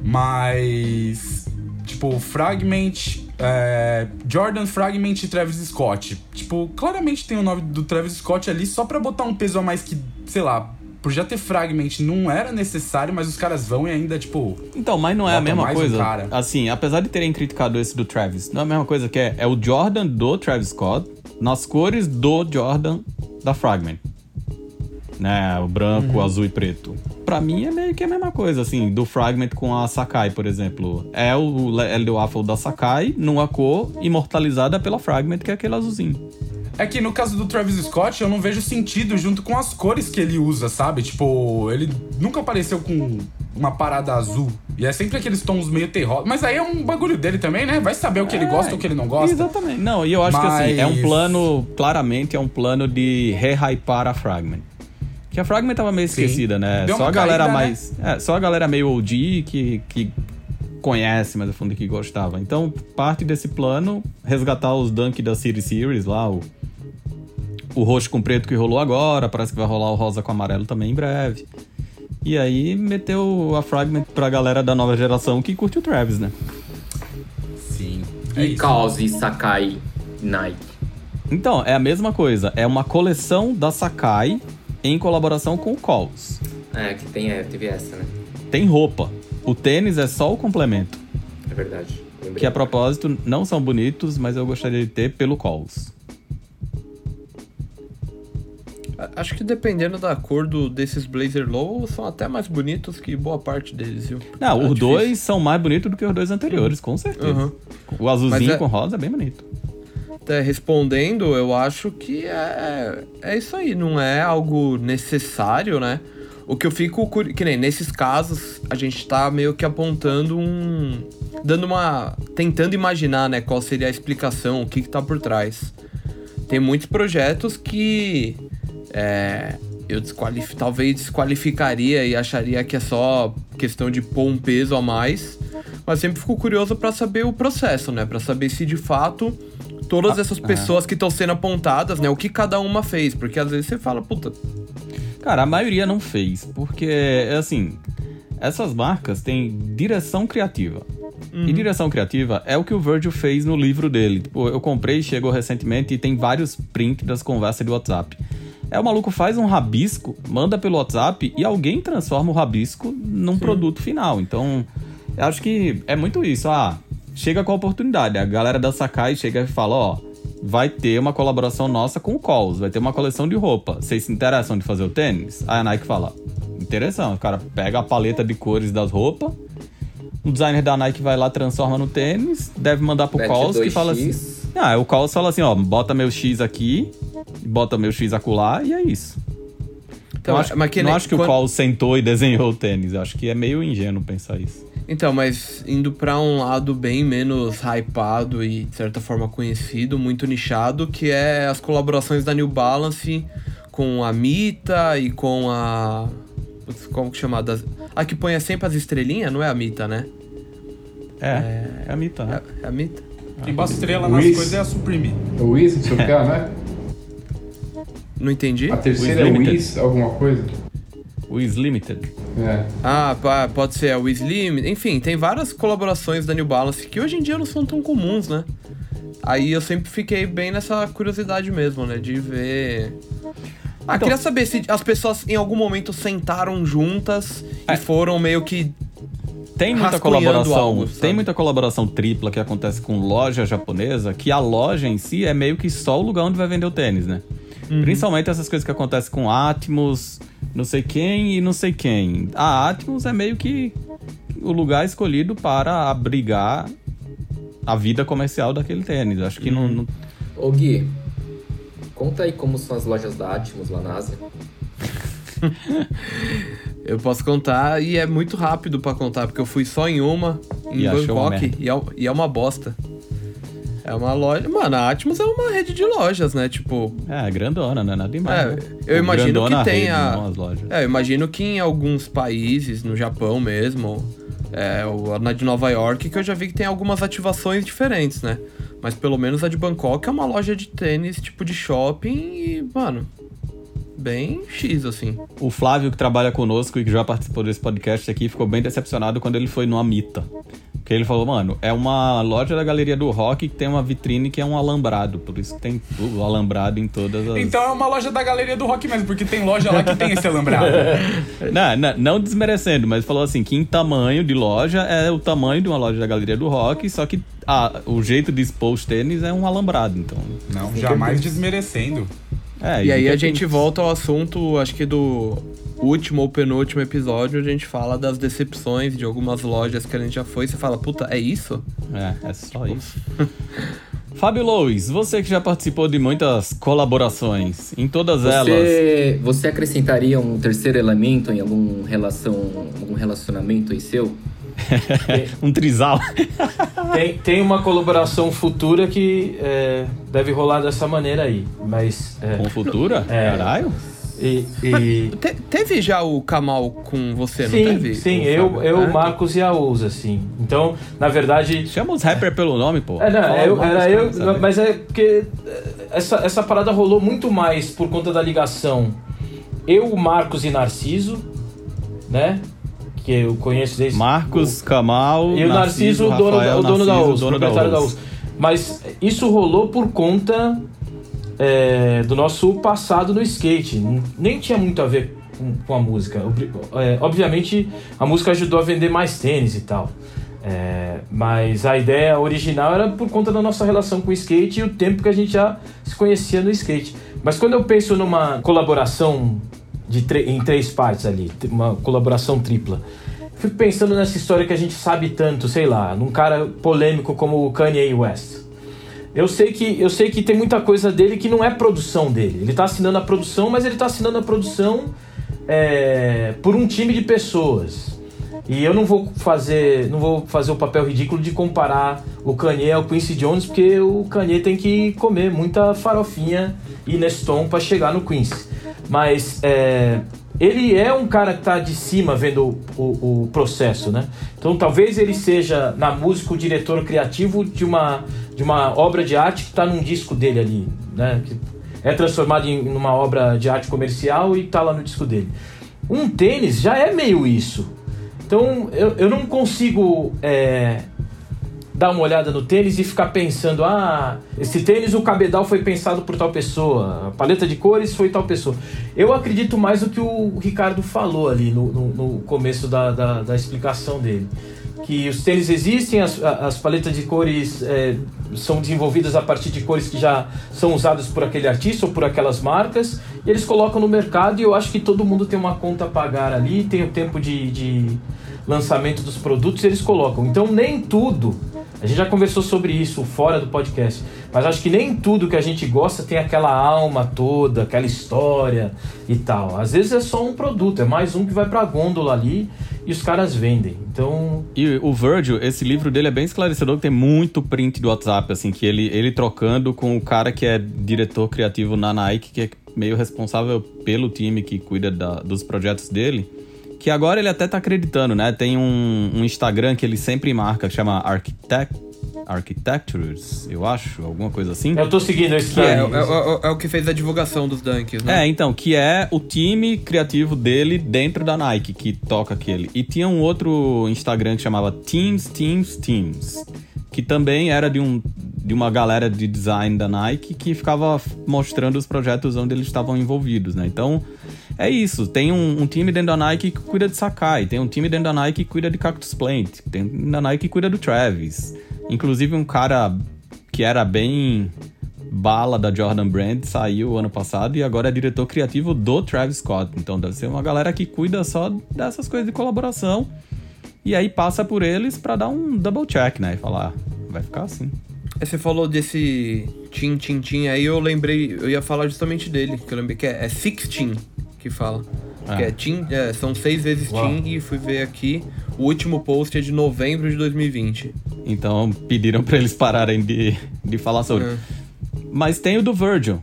Mas. Tipo, Fragment. É, Jordan Fragment e Travis Scott. Tipo, claramente tem o nome do Travis Scott ali só pra botar um peso a mais que, sei lá, por já ter Fragment não era necessário, mas os caras vão e ainda, tipo. Então, mas não é a mesma um coisa. cara. Assim, apesar de terem criticado esse do Travis, não é a mesma coisa que é, é o Jordan do Travis Scott nas cores do Jordan da Fragment. Né, o branco, Uhum. azul e preto. Pra mim é meio que a mesma coisa, assim, do Fragment com a Sakai, por exemplo. É o El de Waffle da Sakai, numa cor imortalizada pela Fragment, que é aquele azulzinho. É que no caso do Travis Scott, eu não vejo sentido junto com as cores que ele usa, sabe? Tipo, ele nunca apareceu com uma parada azul. E é sempre aqueles tons meio terroso. Mas aí é um bagulho dele também, né? Vai saber o que ele É, gosta ou o que ele não gosta. Exatamente. Não, e eu acho que assim, é um Mas- plano, claramente é um plano de rehypar a Fragment. Que a Fragment tava meio Sim. esquecida, né? Deu Só uma a galera caída, né? mais. É, só a galera meio OG que, que conhece, mas a fundo que gostava. Então, parte desse plano, resgatar os Dunk da City Series lá, o, o roxo com preto que rolou agora, parece que vai rolar o rosa com amarelo também em breve. E aí meteu a Fragment pra galera da nova geração que curte o Travis, né? Sim. É E isso. Kaos e Sakai Nike. Então, é a mesma coisa. É uma coleção da Sakai em colaboração com o Coles. É, que tem, é, teve essa, né? Tem roupa. O tênis é só o complemento. É verdade. Lembrei. Que a propósito não são bonitos, mas eu gostaria de ter pelo Coles. A- Acho que dependendo da cor do, desses Blazer Low, são até mais bonitos que boa parte deles, viu? Não, É os difícil. dois são mais bonitos do que os dois anteriores, com certeza. Uhum. O azulzinho é- com rosa é bem bonito. Até respondendo, eu acho que é, é isso aí, não é algo necessário, né? O que eu fico curi- que nem nesses casos, a gente tá meio que apontando um dando uma tentando imaginar, né, qual seria a explicação, o que que tá por trás. Tem muitos projetos que é, eu desqualif talvez desqualificaria e acharia que é só questão de pôr um peso a mais, mas sempre fico curioso pra saber o processo, né, Pra saber se de fato todas essas pessoas que estão sendo apontadas, né, o que cada uma fez, porque às vezes você fala, puta, Cara, a maioria não fez, porque, assim, essas marcas têm direção criativa. E direção criativa é o que o Virgil fez no livro dele. Tipo, eu comprei, chegou recentemente e tem vários prints das conversas de WhatsApp. É, o maluco faz um rabisco, manda pelo WhatsApp e alguém transforma o rabisco num produto final. Então, eu acho que é muito isso. Ah, chega com a oportunidade. A galera da Sakai chega e fala, ó, vai ter uma colaboração nossa com o Coles, vai ter uma coleção de roupa. Vocês se interessam de fazer o tênis? Aí a Nike fala, interessante. O cara pega a paleta de cores das roupas, o designer da Nike vai lá, transforma no tênis, deve mandar pro Coles que 2x. fala assim... Ah, o Coles fala assim, ó, bota meu X aqui, bota meu X acolá e é isso. Então, não acho, mas que não nem- acho que o quando- Coles sentou e desenhou o tênis. Eu acho que é meio ingênuo pensar isso. Então, mas indo pra um lado bem menos hypado e de certa forma conhecido, muito nichado, que é as colaborações da New Balance com a Mita e com a como que chama? Das... A que põe sempre as estrelinhas, não é a Mita, né? É, é, a Mita, né? É, é a Mita? Quem bota estrela nas Wiz. coisas é a Supreme. O Wiz, não sei o que, né? Não entendi. A terceira é Wiz o Limited. Wiz, alguma coisa. O Is Limited. É. Ah, pá, pode ser a Lim. Enfim, tem várias colaborações da New Balance que hoje em dia não são tão comuns, né? Aí eu sempre fiquei bem nessa curiosidade mesmo, né? De ver. Ah, Então- queria saber se as pessoas em algum momento sentaram juntas É. e foram meio que. Tem muita colaboração, algo, tem muita colaboração tripla que acontece com loja japonesa, que a loja em si é meio que só o lugar onde vai vender o tênis, né? Uhum. Principalmente essas coisas que acontecem com Atmos, não sei quem e não sei quem. A Atmos é meio que o lugar escolhido para abrigar a vida comercial daquele tênis. Acho que Uhum. não, não- Ô Gui, conta aí como são as lojas da Atmos lá na Ásia. [LAUGHS] Eu posso contar e é muito rápido pra contar, porque eu fui só em uma, em E uma Bangkok, merda. e é, e é uma bosta. É uma loja. Mano, a Atmos é uma rede de lojas, né? Tipo, É, grandona, não é nada demais. É, né? eu Ou imagino grandona que a tem rede, lojas. É, eu imagino que em alguns países, no Japão mesmo, é, na de Nova York, que eu já vi que tem algumas ativações diferentes, né? Mas pelo menos a de Bangkok é uma loja de tênis, tipo de shopping e, mano, bem X, assim. O Flávio, que trabalha conosco e que já participou desse podcast aqui, ficou bem decepcionado quando ele foi no Amita. Porque ele falou, mano, é uma loja da Galeria do Rock que tem uma vitrine que é um alambrado. Por isso que tem o alambrado em todas as... Então é uma loja da galeria do rock mesmo, porque tem loja lá que tem esse alambrado. [LAUGHS] Não, não, não desmerecendo, mas falou assim que em tamanho de loja é o tamanho de uma loja da Galeria do Rock, só que ah, o jeito de expor os tênis é um alambrado, então... Não, jamais desmerecendo. É, E aí a gente volta ao assunto, acho que do último ou penúltimo episódio, a gente fala das decepções de algumas lojas que a gente já foi você fala, puta, é isso? É, é só isso. [LAUGHS] Fábio Lois, você que já participou de muitas colaborações, em todas elas. Você, você acrescentaria um terceiro elemento em algum, relação, algum relacionamento aí seu? [LAUGHS] um trisal. [LAUGHS] Tem, tem uma colaboração futura que é, deve rolar dessa maneira aí, mas... É, Com futura? É. Caralho. E, e- Te- teve já o Kamal com você, não Sim, teve? sim, O eu, eu É, Marcos e a Ousa, assim. Então, na verdade... Chama os rappers pelo nome, pô. É, não, Fala eu- o nome era eu, sabe? mas é porque é, essa, essa parada rolou muito mais por conta da ligação eu, Marcos e Narciso, né? Que eu conheço desde. Marcos, Kamal, E o Narciso, o dono, da- Rafael o dono da Narciso, USP, dono proprietário da. USP. Mas isso rolou por conta é, do nosso passado no skate. Nem tinha muito a ver com, com a música. É, obviamente, a música ajudou a vender mais tênis e tal. É, mas a ideia original era por conta da nossa relação com o skate e o tempo que a gente já se conhecia no skate. Mas quando eu penso numa colaboração de em três partes ali, uma colaboração tripla, fico pensando nessa história que a gente sabe tanto, sei lá, num cara polêmico como o Kanye West. Eu sei que eu sei que tem muita coisa dele que não é produção dele. Ele tá assinando a produção, mas ele tá assinando a produção é, por um time de pessoas. E eu não vou fazer não vou fazer o papel ridículo de comparar o Kanye ao Quincy Jones, porque o Kanye tem que comer muita farofinha e Neston para chegar no Quincy. Mas é, ele é um cara que tá de cima vendo o, o- o processo, né? Então talvez ele seja na música o diretor criativo de uma, de uma obra de arte que está num disco dele ali, né? Que é transformado em uma obra de arte comercial e tá lá no disco dele. Um tênis já é meio isso. Então eu, eu não consigo é, dar uma olhada no tênis e ficar pensando, ah, esse tênis, o cabedal foi pensado por tal pessoa, a paleta de cores foi tal pessoa. Eu acredito mais no que o Ricardo falou ali no, no- no começo da, da, da explicação dele. Que os tênis existem, as, as paletas de cores é, são desenvolvidas a partir de cores que já são usadas por aquele artista ou por aquelas marcas, e eles colocam no mercado e eu acho que todo mundo tem uma conta a pagar ali, tem o tempo de, de lançamento dos produtos, eles colocam. Então nem tudo a gente já conversou sobre isso fora do podcast, mas acho que nem tudo que a gente gosta tem aquela alma toda, aquela história e tal. Às vezes é só um produto, é mais um que vai pra gôndola ali e os caras vendem. Então, E o Virgil, esse livro dele é bem esclarecedor, tem muito print do WhatsApp, assim, que ele, ele trocando com o cara que é diretor criativo na Nike, que é meio responsável pelo time que cuida da- dos projetos dele. Que agora ele até tá acreditando, né? Tem um, um Instagram que ele sempre marca, que chama Architect, Architectures, eu acho, alguma coisa assim. eu tô seguindo esse Que é, é, é- é o que fez a divulgação dos Dunks, né? É, então, que é o time criativo dele dentro da Nike, que toca aquele. E tinha um outro Instagram que chamava Teams, Teams, Teams, que também era de, um, de uma galera de design da Nike que ficava mostrando os projetos onde eles estavam envolvidos, né? Então, é isso. Tem um, um time dentro da Nike que cuida de Sakai, tem um time dentro da Nike que cuida de Cactus Plant, tem um time da Nike que cuida do Travis. Inclusive, um cara que era bem bala da Jordan Brand saiu ano passado e agora é diretor criativo do Travis Scott. Então deve ser uma galera que cuida só dessas coisas de colaboração. E aí passa por eles pra dar um double check, né? E falar, "Ah, vai ficar assim. Você falou desse Tim Tim Tim, aí eu lembrei, eu ia falar justamente dele, que eu lembrei que é, é Sixteen que fala. Ah. Que é Tim, é, são seis vezes Uau. Tim e fui ver aqui. O último post é de novembro de 2020. Então pediram pra eles pararem de, de falar sobre. É. Mas tem o do Virgil.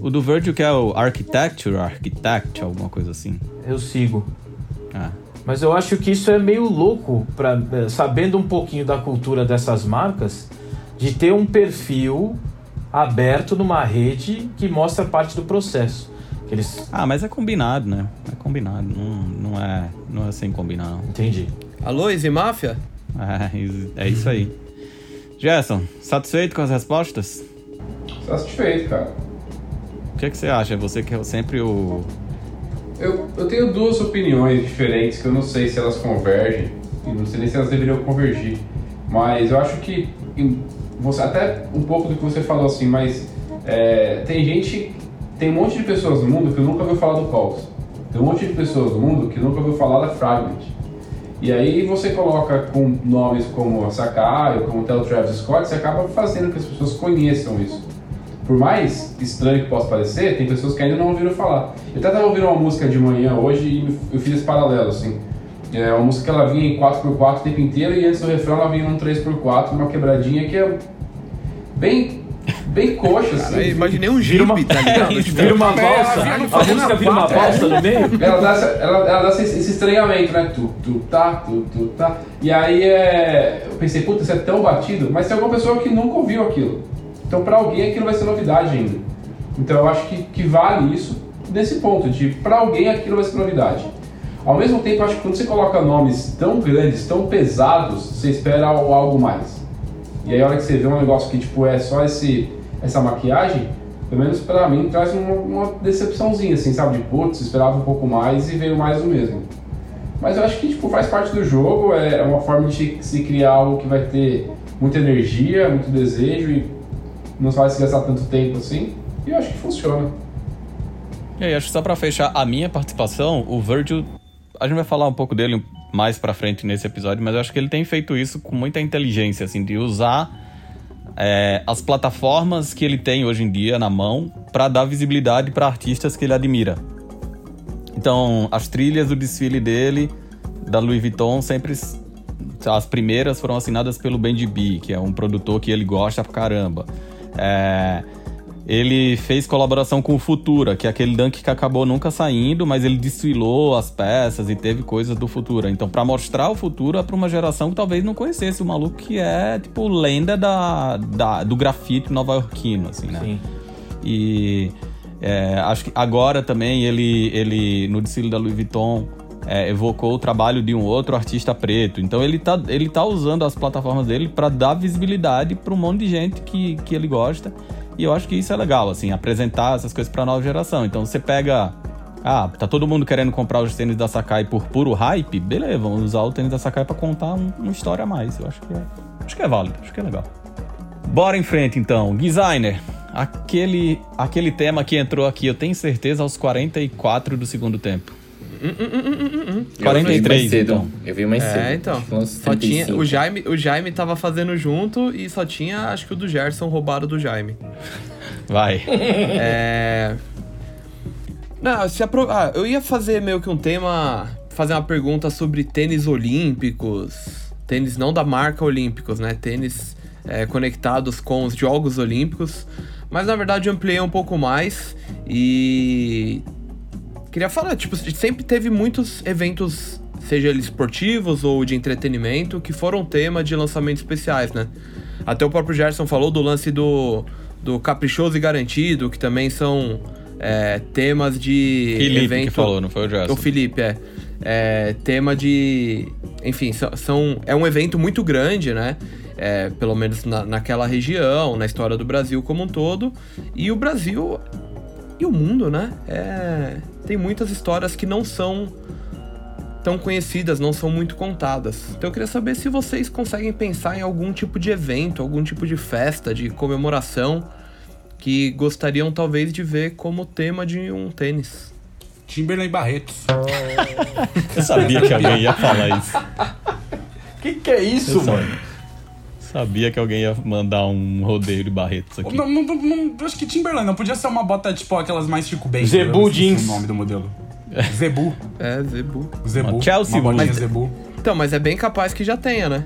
O do Virgil que é o Architecture, Architect, alguma coisa assim. Eu sigo. Ah. Mas eu acho que isso é meio louco, pra, eh, sabendo um pouquinho da cultura dessas marcas, de ter um perfil aberto numa rede que mostra parte do processo. Que eles. Ah, mas é combinado, né? É combinado. Não, não, é, não é sem combinar, não. Entendi. Alô, Easy Máfia? [LAUGHS] É, is- é isso aí. Gerson, satisfeito com as respostas? Satisfeito, cara. O que, que você acha? Você que é sempre o. Eu, eu tenho duas opiniões diferentes que eu não sei se elas convergem e não sei nem se elas deveriam convergir. Mas eu acho que você até um pouco do que você falou assim, mas é, tem gente, tem um monte de pessoas no mundo que nunca ouviu falar do Cox. Tem um monte de pessoas no mundo que nunca ouviu falar da Fragment. E aí você coloca com nomes como Sakai ou como o Travis Scott, você acaba fazendo que as pessoas conheçam isso. Por mais estranho que possa parecer, tem pessoas que ainda não ouviram falar. Eu até estava ouvindo uma música de manhã hoje e eu fiz esse paralelo, assim. É uma música que ela vinha em 4x4 o tempo inteiro e antes do refrão ela vinha num 3x4, uma quebradinha que é bem, bem coxa, assim. Cara, imaginei um Vira uma, tá ligado? [LAUGHS] Tipo, vira uma É, no A música vira uma valsa no meio. Ela dá, essa, ela, ela dá esse, esse estranhamento, né? Tu, tu, tá, tu, tu, tá. E aí é, eu pensei, puta, isso é tão batido, mas tem alguma pessoa que nunca ouviu aquilo. Então pra alguém aquilo vai ser novidade ainda. Então eu acho que, que vale isso nesse ponto, de pra alguém aquilo vai ser novidade. Ao mesmo tempo, eu acho que quando você coloca nomes tão grandes, tão pesados, você espera al- algo mais. E aí a hora que você vê um negócio que tipo é só esse, essa maquiagem, pelo menos pra mim, traz uma, uma decepçãozinha, assim, sabe? De putz, esperava um pouco mais e veio mais do mesmo. Mas eu acho que tipo, faz parte do jogo, é é uma forma de se criar algo que vai ter muita energia, muito desejo e não vai se gastar tanto tempo assim. E eu acho que funciona. E aí, acho que só pra fechar a minha participação, o Virgil, a gente vai falar um pouco dele mais pra frente nesse episódio, mas eu acho que ele tem feito isso com muita inteligência, assim, de usar é, as plataformas que ele tem hoje em dia na mão pra dar visibilidade pra artistas que ele admira. Então, as trilhas do desfile dele, da Louis Vuitton, sempre as primeiras foram assinadas pelo Benji B, que é um produtor que ele gosta pra caramba. É, ele fez colaboração com o Futura, que é aquele dunk que acabou nunca saindo, mas ele desfilou as peças e teve coisas do Futura. Então, pra mostrar o Futura pra uma geração que talvez não conhecesse o maluco que é, tipo, lenda da, da- do grafite nova-iorquino, assim, né? Sim. E é, acho que agora também ele, ele no desfile da Louis Vuitton, é, evocou o trabalho de um outro artista preto. Então ele tá, ele tá usando as plataformas dele para dar visibilidade para um monte de gente que, que ele gosta. E eu acho que isso é legal, assim, apresentar essas coisas para nova geração. Então você pega. Ah, tá todo mundo querendo comprar os tênis da Sakai por puro hype? Beleza, vamos usar o tênis da Sakai para contar um- uma história a mais. Eu acho que é, acho que é válido, acho que é legal. Bora em frente então. Designer, aquele, aquele tema que entrou aqui, eu tenho certeza, aos 44 do segundo tempo. Eu vi 43, mais cedo. então. Eu vi mais cedo. É, então. Só tinha, 35. o, Jaime, o Jaime tava fazendo junto e só tinha, acho que o do Gerson roubado do Jaime. [LAUGHS] Vai. É. Não, se apro... ah, eu ia fazer meio que um tema. Fazer uma pergunta sobre tênis olímpicos. Tênis não da marca Olímpicos, né? Tênis é, conectados com os Jogos Olímpicos. Mas na verdade eu ampliei um pouco mais e. Queria falar, tipo, sempre teve muitos eventos, seja eles esportivos ou de entretenimento, que foram tema de lançamentos especiais, né? Até o próprio Gerson falou do lance do, do Caprichoso e Garantido, que também são é, temas de Felipe evento... que falou, não foi o Gerson. O Felipe, é. É, tema de. Enfim, são, são- é um evento muito grande, né? É, pelo menos na, naquela região, na história do Brasil como um todo. E o Brasil e o mundo, né? É, tem muitas histórias que não são tão conhecidas, não são muito contadas. Então eu queria saber se vocês conseguem pensar em algum tipo de evento, algum tipo de festa, de comemoração que gostariam talvez de ver como tema de um tênis. Timberland Barretos. Eu sabia que alguém ia falar isso. [LAUGHS] Que que é isso, Eu mano? Sabia que alguém ia mandar um rodeio de Barretos aqui. Não, não, não, acho que Timberland não podia ser uma bota tipo aquelas mais Chico Bento. Zebu jeans. o nome do modelo. Zebu. É, Zebu. Zebu. Uma Chelsea uma Wood. Zebu. Então, mas é bem capaz que já tenha, né?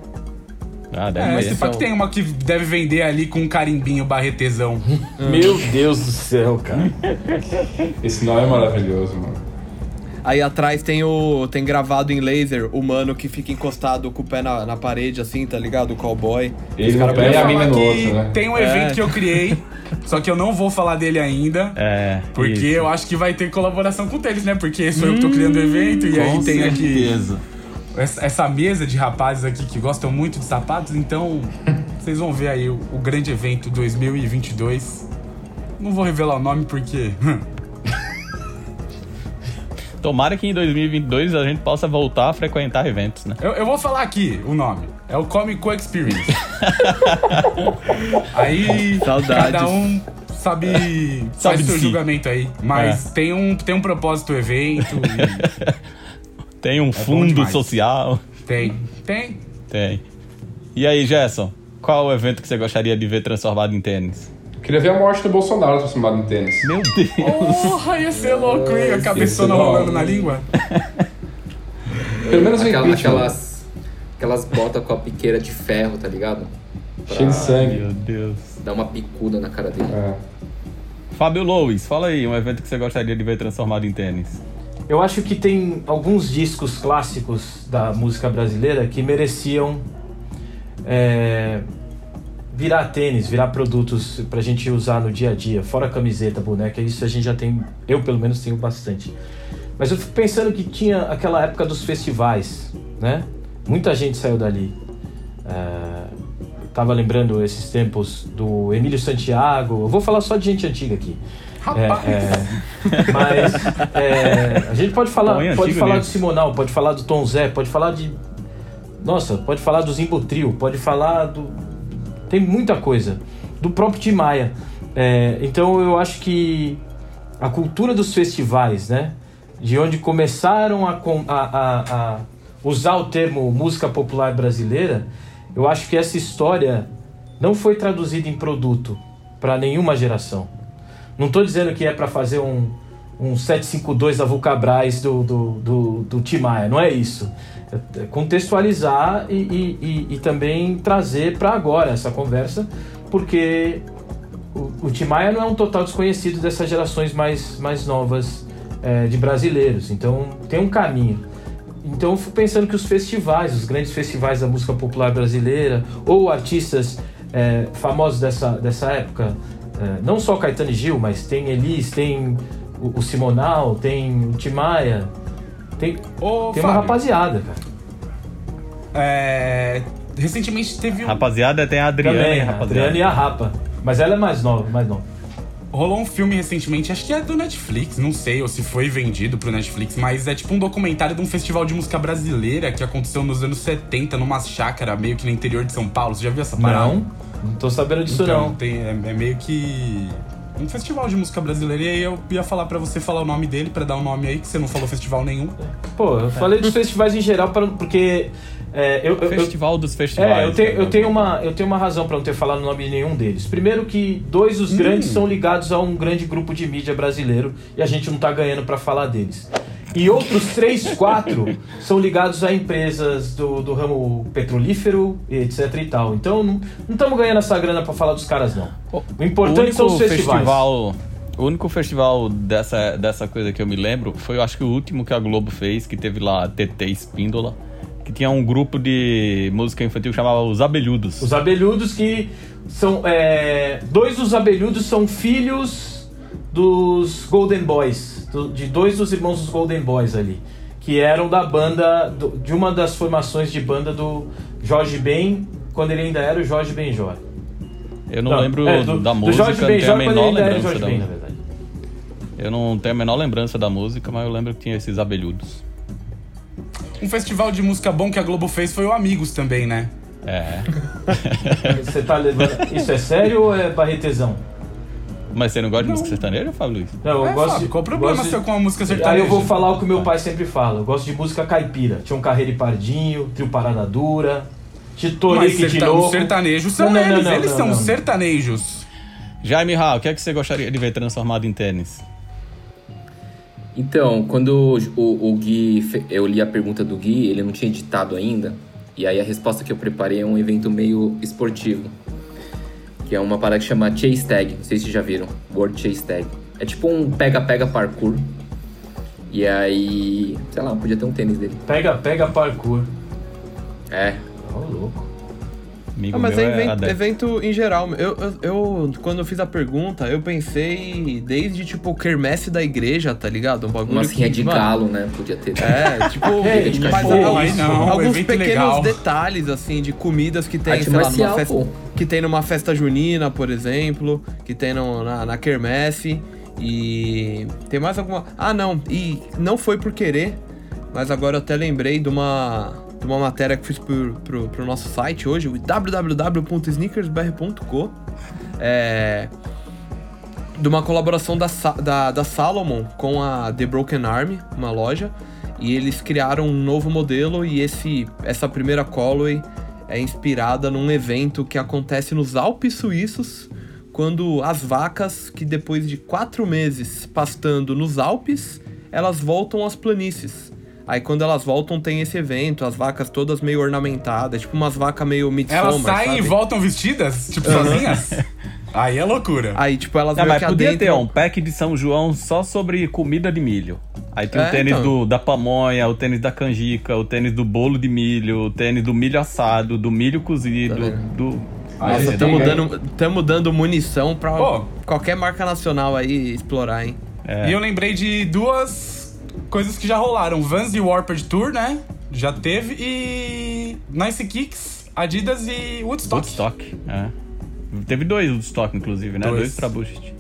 Ah, deve É, esse que tem uma que deve vender ali com um carimbinho barretezão. Meu Deus do céu, cara. [LAUGHS] Esse nome é maravilhoso, mano. Aí atrás tem o. tem gravado em laser o mano que fica encostado com o pé na, na parede, assim, tá ligado? O cowboy. Ele no cara pé e a mina no outro, né? tem um É. evento que eu criei, [LAUGHS] só que eu não vou falar dele ainda. É. Porque isso. eu acho que vai ter colaboração com eles, né? Porque sou eu que tô criando o evento e aí tem certeza. aqui essa, essa mesa de rapazes aqui que gostam muito de sapatos, então [LAUGHS] vocês vão ver aí o, o grande evento 2022. Não vou revelar o nome porque Tomara que em 2022 a gente possa voltar a frequentar eventos, né? eu, eu vou falar aqui o nome. É o Comic Co Experience. [LAUGHS] aí Saudades. cada um sabe, [LAUGHS] Sabe faz seu si. julgamento aí. Mas tem, um, tem um propósito o evento. e- [LAUGHS] Tem um bom fundo social. Tem. Tem. Tem. E aí, Gerson? Qual o evento que você gostaria de ver transformado em tênis? Queria ver a morte do Bolsonaro transformado em tênis. Meu Deus! Porra, ia ser louco, hein? A cabeçona rolando na língua. [LAUGHS] Pelo menos Aquela- aquelas, aquelas botas com a piqueira de ferro, tá ligado? Cheio de sangue. Meu Deus. Dar uma picuda na cara dele. É. Fábio Lois, fala aí, um evento que você gostaria de ver transformado em tênis. Eu acho que tem alguns discos clássicos da música brasileira que mereciam é, virar tênis, virar produtos pra gente usar no dia a dia, fora camiseta, boneca, isso a gente já tem, eu pelo menos tenho bastante. Mas eu fico pensando que tinha aquela época dos festivais, né? Muita gente saiu dali. É, tava lembrando esses tempos do Emílio Santiago. Eu vou falar só de gente antiga aqui. É, é, mas é, a gente pode falar, Põe pode falar do nisso. Simonal, pode falar do Tom Zé, pode falar de. Nossa, pode falar do Zimbo Trio, pode falar do. Tem muita coisa. Do próprio Tim Maia. É, então eu acho que a cultura dos festivais, né? De onde começaram a, a, a usar o termo música popular brasileira, eu acho que essa história não foi traduzida em produto para nenhuma geração. Não estou dizendo que é para fazer um, um 752 da Vulcabras do, do, do, do Tim Maia, não é isso. É- é contextualizar e, e, e, e também trazer para agora essa conversa, porque o, o Tim Maia não é um total desconhecido dessas gerações mais, mais novas é, de brasileiros, então tem um caminho. Então eu fico pensando que os festivais, os grandes festivais da música popular brasileira, ou artistas é, famosos dessa, dessa época, é, não só Caetano e Gil, mas tem Elis, tem o, o Simonal, tem o Tim Maia, tem, Ô, tem uma Fábio, rapaziada, cara. é, recentemente teve um, Rapaziada, tem a Adriana Também, e a a rapaziada. Adriana e a Rapa. Mas ela é mais nova, mais nova. rolou um filme recentemente, acho que é do Netflix, não sei, ou se foi vendido pro Netflix, mas é tipo um documentário de um festival de música brasileira que aconteceu nos anos 70, numa chácara, meio que no interior de São Paulo. Você já viu essa parada? Não, não tô sabendo disso Então, não. tem- é, é meio que um festival de música brasileira. E aí eu ia falar pra você falar o nome dele, pra dar um nome aí, que você não falou festival nenhum. Pô, eu falei dos festivais em geral pra- porque é, eu, eu- eu- Festival dos festivais. É, eu tenho, eu né? tenho uma, eu tenho uma razão para não ter falado o nome de nenhum deles. Primeiro que dois dos grandes são ligados a um grande grupo de mídia brasileiro e a gente não tá ganhando para falar deles. E outros três, quatro são ligados a empresas do, do ramo petrolífero, e etc e tal. Então não estamos ganhando essa grana para falar dos caras não. O importante o são os único festivais. festival, o único festival dessa, dessa coisa que eu me lembro foi, eu acho que o último que a Globo fez, que teve lá a TT Espíndola, que tinha um grupo de música infantil que chamava Os Abelhudos. Os abelhudos que são. é, dois dos abelhudos são filhos dos Golden Boys. Do- de dois dos irmãos dos Golden Boys ali. Que eram da banda. do- de uma das formações de banda do Jorge Ben, quando ele ainda era o Jorge Benjor. Eu não, lembro é, do, da do música, Jorge não tenho a menor lembrança da Ben, na música. verdade. Eu não tenho a menor lembrança da música, mas eu lembro que tinha esses abelhudos. Um festival de música bom que a Globo fez foi o Amigos também, né? É. [LAUGHS] Você tá levando. Isso é sério ou é barretezão? Mas você não gosta de música sertaneja, Fábio Luiz? Não, eu É, gosto Fábio, de, qual o problema gosto de- seu com a música Aí sertaneja? eu vou falar o que meu pai sempre fala. Eu gosto de música caipira. Tinha um Carreiro e Pardinho, Trio Parada Dura, de serta- Louco. os sertanejos são Não, não, não, eles, não, eles não, são os sertanejos. Jaime Ra, o que é que você gostaria de ver transformado em tênis? Então, quando o, o Gui, eu li a pergunta do Gui, ele não tinha editado ainda. E aí a resposta que eu preparei é um evento meio esportivo. Que é uma parada que chama Chase Tag. Não sei se vocês já viram. World Chase Tag. É tipo um pega-pega parkour. E aí, sei lá, podia ter um tênis dele. Pega, pega parkour. É, Ô, louco. Amigo Ah, mas meu é evento, evento em geral. Eu, eu, eu- quando eu fiz a pergunta, eu pensei desde, tipo, o quermesse da igreja, tá ligado? Um bagulho uma rinha de mano, galo, né? Podia ter. É, tipo, [LAUGHS] É, mas tipo, alguns, aí não, alguns pequenos legal. detalhes, assim, de comidas que tem, Arte sei lá, marcial, numa festa. pô. Que tem numa festa junina, por exemplo, que tem no- na, na quermesse. E tem mais alguma. Ah, não, e não foi por querer, mas agora eu até lembrei de uma. De uma matéria que fiz pro, pro, pro nosso site hoje, o www.sneakersbr.co. É, de uma colaboração da, da, da Salomon com a The Broken Army, uma loja. E eles criaram um novo modelo e esse essa primeira Colway é inspirada num evento que acontece nos Alpes suíços, quando as vacas, que depois de quatro meses pastando nos Alpes, elas voltam às planícies. Aí quando elas voltam tem esse evento, as vacas todas meio ornamentadas, tipo umas vacas meio Midsommar, Elas saem sabe? e voltam vestidas, tipo, sozinhas? [LAUGHS] Aí é loucura. Aí tipo elas É, meio mas que podia ter adentram- um pack de São João só sobre comida de milho. Aí tem É, o tênis então. do, da pamonha, o tênis da canjica, o tênis do bolo de milho, o tênis do milho assado, do milho cozido, Tá do... Nossa, estamos tem- dando, tamo dando munição pra Pô. qualquer marca nacional aí explorar, hein? É. E eu lembrei de duas coisas que já rolaram. Vans e Warped Tour, né? Já teve. E Nice Kicks, Adidas e Woodstock. Woodstock, é. Teve dois Woodstock, inclusive, né? Dois. Dois pra Boost.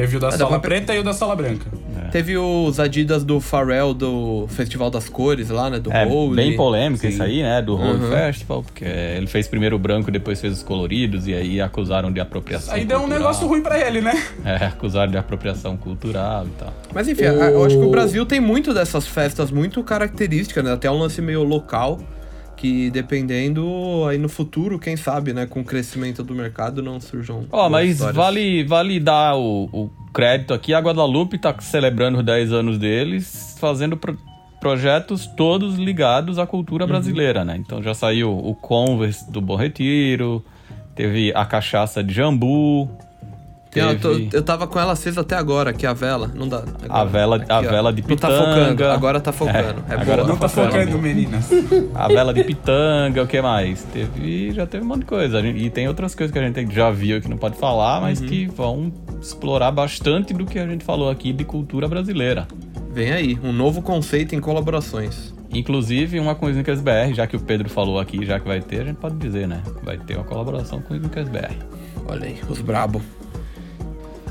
Teve o da Ah, dá sola pra- preta e o da sola branca. Teve os Adidas do Pharrell do Festival das Cores lá, né? Do É, Holy. bem polêmico Sim. isso aí, né? Do Road Uhum. Festival, porque ele fez primeiro o branco, depois fez os coloridos, e aí acusaram de apropriação Aí deu um cultural. negócio ruim pra ele, né? É, acusaram de apropriação cultural e tal. Mas enfim, a- eu acho que o Brasil tem muito dessas festas muito características, né? Até um lance meio local, que dependendo aí no futuro, quem sabe, né? Com o crescimento do mercado não surjam. Ó, boas mas histórias. vale, vale dar o, o crédito aqui. A Guadalupe tá celebrando os 10 anos deles, fazendo pro- projetos todos ligados à cultura Uhum. brasileira, né? Então já saiu o Converse do Bom Retiro, teve a cachaça de Jambu, Tem- eu, tô- teve eu tava com ela acesa até agora, aqui a vela. Não dá. a vela, a Aqui, ó. vela de Não tá pitanga. focando, agora tá focando. É, agora boa. Não tá focando. meninas. A vela de pitanga, o que mais? Teve, já teve um monte de coisa. A gente- E tem outras coisas que a gente já viu que não pode falar, mas que vão explorar bastante do que a gente falou aqui de cultura brasileira. Vem aí, um novo conceito em colaborações. Inclusive, uma com o Snickers BR, já que o Pedro falou aqui, já que vai ter, a gente pode dizer, né? Vai ter uma colaboração com o Snickers BR. Olha aí, os brabo.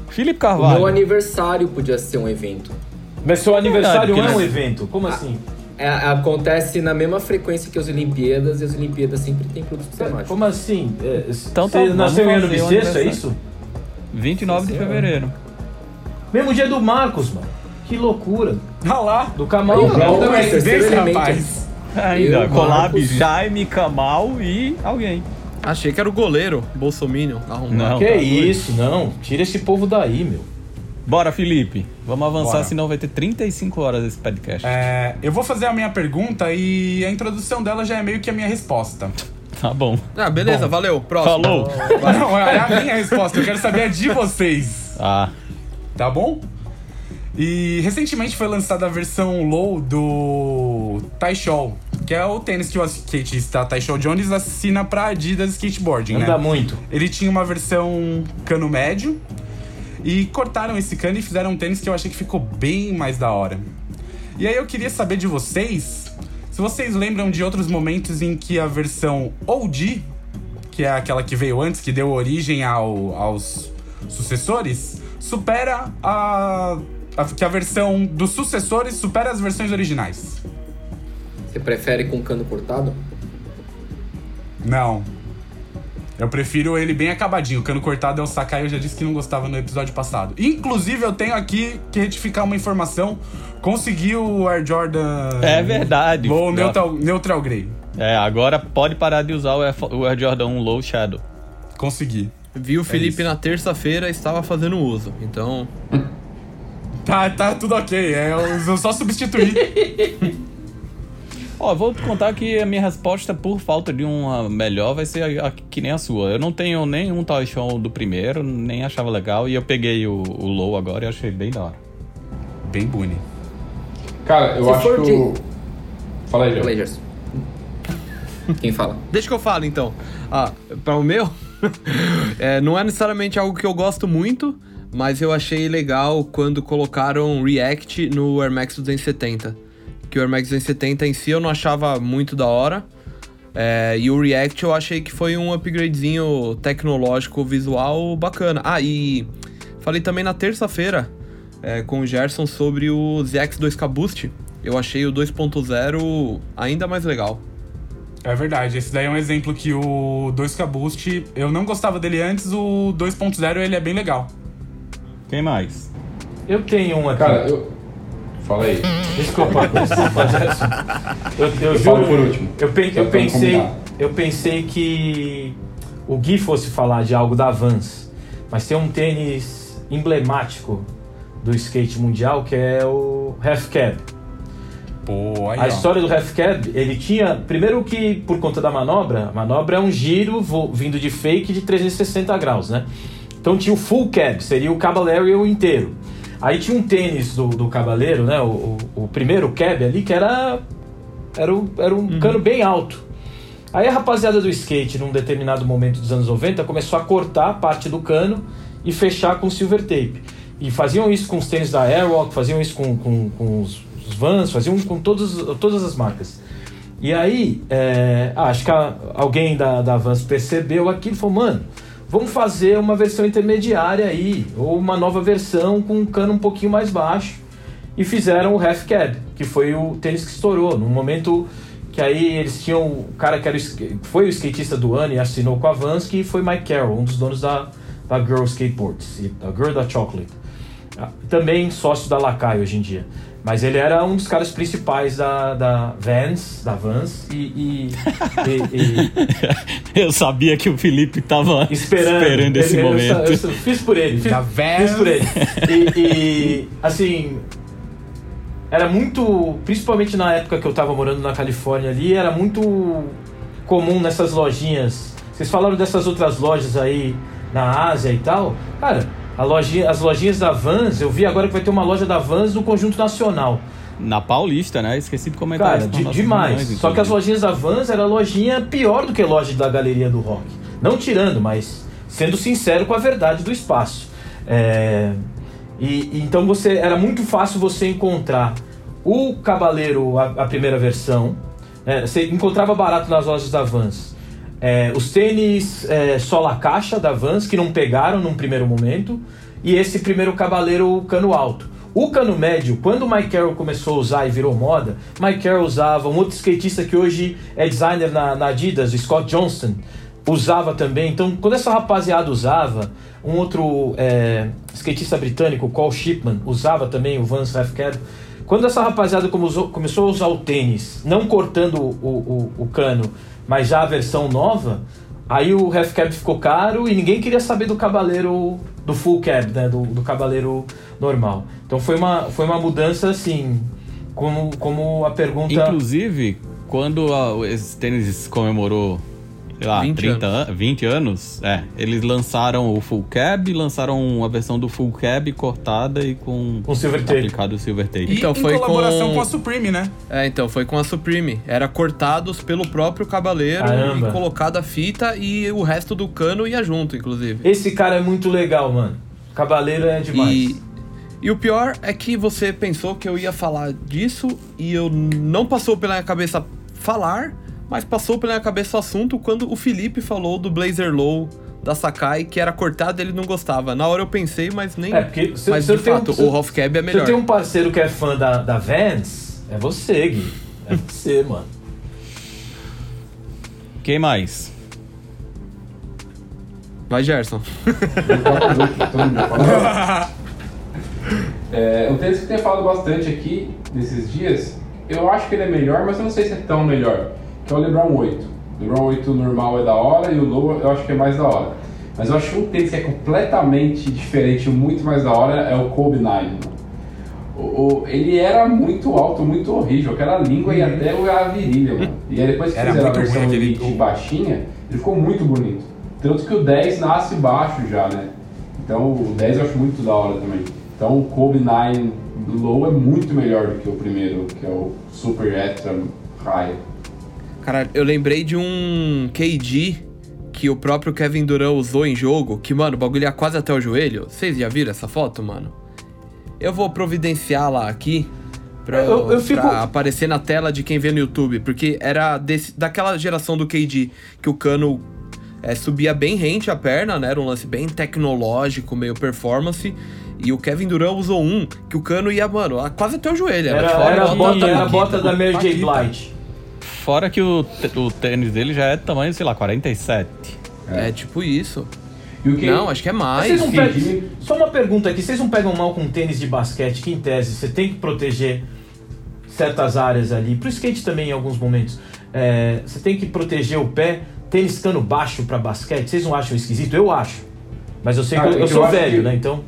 Felipe O meu Carvalho. aniversário podia ser um evento. Mas seu aniversário porque é um evento? Como assim? É, acontece na mesma frequência que as Olimpíadas, e as Olimpíadas sempre tem produtos temáticos. Como assim? É, Então tá, você vamos nasceu em ano bissexto, é isso? 29 de fevereiro. Mesmo dia do Marcos, mano. Que loucura. Olha lá. Do Camal. Aí, a terceiro coincidência, elemento. rapaz. Ainda, Eu, collab. Jaime, Kamal e alguém. Achei que era o goleiro, Bolsominion, arrumado. Não. que tá doido. isso, não. Tira esse povo daí, meu. Bora, Felipe. Vamos avançar, Bora. senão vai ter 35 horas esse podcast. É, eu vou fazer a minha pergunta e a introdução dela já é meio que a minha resposta. Tá bom. Ah, beleza, Bom. valeu. Próximo. Falou. [LAUGHS] Não, é a minha resposta. Eu quero saber a de vocês. Ah, Tá bom? E recentemente foi lançada a versão low do Taisho, que é o tênis que o skatista Taisho Jones assina pra Adidas Skateboarding, Anda né? muito. Ele tinha uma versão cano médio e cortaram esse cano e fizeram um tênis que eu achei que ficou bem mais da hora. E aí eu queria saber de vocês, se vocês lembram de outros momentos em que a versão OG, que é aquela que veio antes, que deu origem ao- aos sucessores, supera a, a- que a versão dos sucessores supera as versões originais. Você prefere com cano cortado? Não. Eu prefiro ele bem acabadinho. O cano cortado é o Sakai, eu já disse que não gostava no episódio passado. Inclusive, eu tenho aqui que retificar uma informação. Consegui o Air Jordan. É verdade. Low Neutral, Neutral Grey. é, agora pode parar de usar o Air, Jordan 1 Low Shadow. Consegui. Vi o Felipe isso. na terça-feira estava fazendo uso. Então, Tá, tá tudo ok. É, eu só substituí. [LAUGHS] Ó, vou te contar que a minha resposta por falta de uma melhor vai ser a- a- que nem a sua. Eu não tenho nenhum Toy Show do primeiro, nem achava legal, e eu peguei o, o Low agora e achei bem da hora. Bem buni. Cara, eu Se acho que o... Fala aí, Gerson. Quem fala? deixa que eu falo então. Ah, para o meu, [LAUGHS] é, não é necessariamente algo que eu gosto muito, mas eu achei legal quando colocaram React no Air Max 270. Que o Air Max 270 em si eu não achava muito da hora. É, e o React eu achei que foi um upgradezinho tecnológico visual bacana. Ah, e falei também na terça-feira é, com o Gerson sobre o ZX2K Boost. Eu achei o 2.0 ainda mais legal. É verdade. Esse daí é um exemplo que o 2K Boost, eu não gostava dele antes, o 2.0 ele é bem legal. Quem mais? Eu tenho um aqui. Cara, eu... Fala aí. Desculpa, [LAUGHS] desculpa. Eu, eu, Eu juro, por último. Eu, Só eu pensei, combinar. eu pensei que o Gui fosse falar de algo da Vans, mas tem um tênis emblemático do skate mundial que é o Half Cab. Pô, aí, A ó. história do Half Cab, ele tinha. Primeiro que por conta da manobra, a manobra é um giro vindo de fake de 360 graus, né? Então tinha o full cab, seria o Caballero inteiro. Aí tinha um tênis do, do Caballero, né? O, o, o primeiro cab ali, que era. Era, um- era um cano bem alto. Aí a rapaziada do skate, num determinado momento dos anos 90, começou a cortar parte do cano e fechar com silver tape. E faziam isso com os tênis da Airwalk, faziam isso com, com, com os, os Vans, faziam com todos, todas as marcas. E aí, é, acho que a- alguém da, da Vans percebeu aquilo e falou, mano, vamos fazer uma versão intermediária aí, ou uma nova versão com um cano um pouquinho mais baixo. E fizeram o Half Cab, que foi o tênis que estourou. No momento que aí eles tinham o cara que era foi o skatista do ano e assinou com a Vans, que foi Mike Carroll, um dos donos da, da Girl Skateboards, da Girl da Chocolate. Ah, Também sócio da Lakai hoje em dia. Mas ele era um dos caras principais da, da Vans, da Vans, e, e- e- e- [LAUGHS] Eu sabia que o Felipe tava esperando, esperando esse Eu- eu- momento. Eu, eu fiz por ele, fiz, Da fiz por ele. E, e, assim, era muito, principalmente na época que eu tava morando na Califórnia ali, era muito comum nessas lojinhas. Vocês falaram dessas outras lojas aí na Ásia e tal. Cara, lojinha, as lojinhas da Vans, eu vi agora que vai ter uma loja da Vans no Conjunto Nacional. Na Paulista, né? Esqueci de comentar Cara, de- demais. reuniões, Só que as lojinhas da Vans era lojinha pior do que loja da Galeria do Rock. Não tirando, mas sendo sincero com a verdade do espaço. É, e, então você era muito fácil você encontrar o Cabaleiro, a, a primeira versão. né? Você encontrava barato nas lojas da Vans. É, os tênis é, sola caixa da Vans, que não pegaram num primeiro momento, e esse primeiro Cabaleiro cano alto. O cano médio, quando o Mike Carroll começou a usar e virou moda, Mike Carroll usava, um outro skatista que hoje é designer na, na Adidas, Scott Johnston, usava também. Então, quando essa rapaziada usava, um outro é, skatista britânico, Cole Shipman, usava também o Vans Half Cab. Quando essa rapaziada começou, a usar o tênis, não cortando o, o, o cano, mas já a versão nova, aí o Half Cab ficou caro e ninguém queria saber do Cabaleiro, do Full Cab, né, do, do Cabaleiro normal. Então foi uma, foi uma mudança assim, como, como a pergunta... Inclusive, quando a, esse tênis comemorou, sei lá, 20 30 an 20 anos, é, eles lançaram o Full Cab, lançaram uma versão do Full Cab cortada e com, Com silver tape. aplicado o Silver Tape. E Então, em foi colaboração com- com... a Supreme, né? É, então, foi com a Supreme. Era cortados pelo próprio Cabaleiro Caramba. e colocado a fita e o resto do cano ia junto, inclusive. Esse cara é muito legal, mano. Cabaleiro é demais. E, e o pior é que você pensou que eu ia falar disso e eu não passou pela minha cabeça falar, mas passou pela minha cabeça o assunto quando o Felipe falou do Blazer Low da Sakai, que era cortado e ele não gostava. Na hora eu pensei, mas nem. É, porque se- mas se eu de tenho- fato, se- o Half Cab é Se eu melhor. tenho um parceiro que é fã da, da Vans, é você, Gui. É você, [LAUGHS] mano. Quem mais? Vai, Gerson. [LAUGHS] É, um tênis que tem falado bastante aqui nesses dias, eu acho que ele é melhor, mas eu não sei se é tão melhor, é o LeBron 8. O LeBron 8 normal é da hora e o Low eu acho que é mais da hora. Mas eu acho que um tênis que é completamente diferente muito mais da hora é o Kobe 9. mano. O, o- ele era muito alto, muito horrível, aquela língua e até a virilha, mano. E aí depois que Era fizeram a versão aquele- Elite baixinha, ele ficou muito bonito. Tanto que o 10 nasce baixo já, né? Então o 10 eu acho muito da hora também. Então o Kobe 9 Low é muito melhor do que o primeiro, que é o Super Extra High. Cara, eu lembrei de um KD que o próprio Kevin Durant usou em jogo, que, mano, o bagulho ia quase até o joelho. Vocês já viram essa foto, mano? Eu vou providenciar lá aqui pra, Eu- eu fico- pra aparecer na tela de quem vê no YouTube, porque era desse, daquela geração do KD que o cano é, subia bem rente a perna, né? Era um lance bem tecnológico, meio performance. E o Kevin Durant usou um que o cano ia, mano, quase até o joelho. Era, Era, fora era, bota, da- era a bota da Mary J. Blight. Fora que o, o tênis dele já é tamanho, sei lá, 47. É tipo isso. E o que... Não, acho que é mais. Vocês não sim, pegam- Só uma pergunta aqui, vocês não pegam mal com tênis de basquete, que em tese você tem que proteger certas áreas ali, pro skate também em alguns momentos. É, você tem que proteger o pé, tênis ficando baixo pra basquete, vocês não acham esquisito? Eu acho. Mas eu sei Ah, que eu, eu eu sou velho, que- né? Então.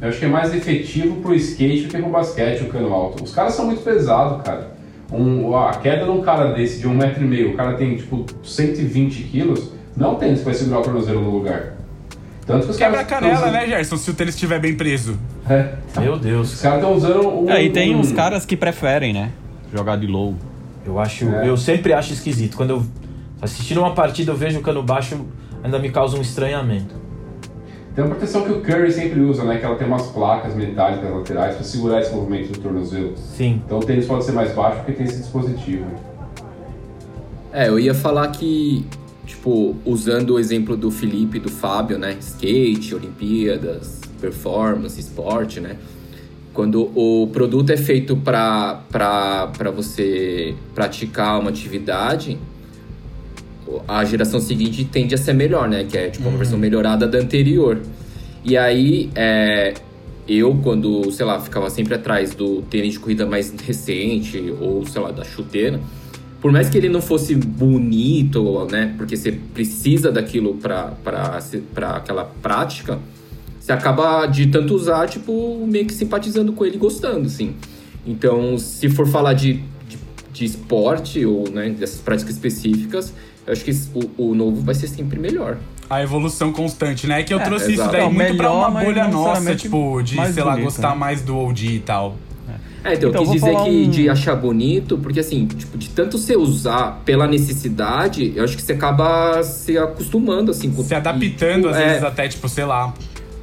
Eu acho que é mais efetivo pro skate do que pro basquete o cano alto. Os caras são muito pesados, cara. Um, a queda de um cara desse de um metro e meio, o cara tem tipo 120 quilos, não tênis que vai segurar o tornozelo no lugar. Tanto que os Quebra a caras. canela, tão né, usando- Gerson? Se o tênis estiver bem preso. É. Meu Deus. Os caras estão usando um. É, e tem um- uns caras que preferem, né? Jogar de low. Eu acho. É. Eu sempre acho esquisito. Quando eu assistindo uma partida, eu vejo o cano baixo, ainda me causa um estranhamento. Tem uma proteção que o Curry sempre usa, né? Que ela tem umas placas metálicas laterais para segurar esse movimento do tornozelo. Sim. Então o tênis pode ser mais baixo porque tem esse dispositivo. É, eu ia falar que, tipo, usando o exemplo do Felipe e do Fábio, né? Skate, Olimpíadas, performance, esporte, né? Quando o produto é feito para você praticar uma atividade, a geração seguinte tende a ser melhor, né? Que é tipo uma versão melhorada da anterior. E aí, é, eu, quando, sei lá, ficava sempre atrás do tênis de corrida mais recente, ou sei lá, da chuteira, por mais que ele não fosse bonito, né? Porque você precisa daquilo pra aquela prática, você acaba de tanto usar, tipo, meio que simpatizando com ele e gostando, assim. Então, se for falar de, de, de esporte ou né, dessas práticas específicas, eu acho que o, o novo vai ser sempre melhor. A evolução constante, né? É que eu É, trouxe isso exato. daí Não, muito pra melhor, uma mas bolha nossa, tipo, de, sei lá, bonito, gostar né? mais do OG e tal. É, então, Então, eu quis dizer que um- de achar bonito, porque assim, tipo, de tanto você usar pela necessidade, eu acho que você acaba se acostumando, assim. com- Se adaptando, e, às é, vezes, até, tipo, sei lá.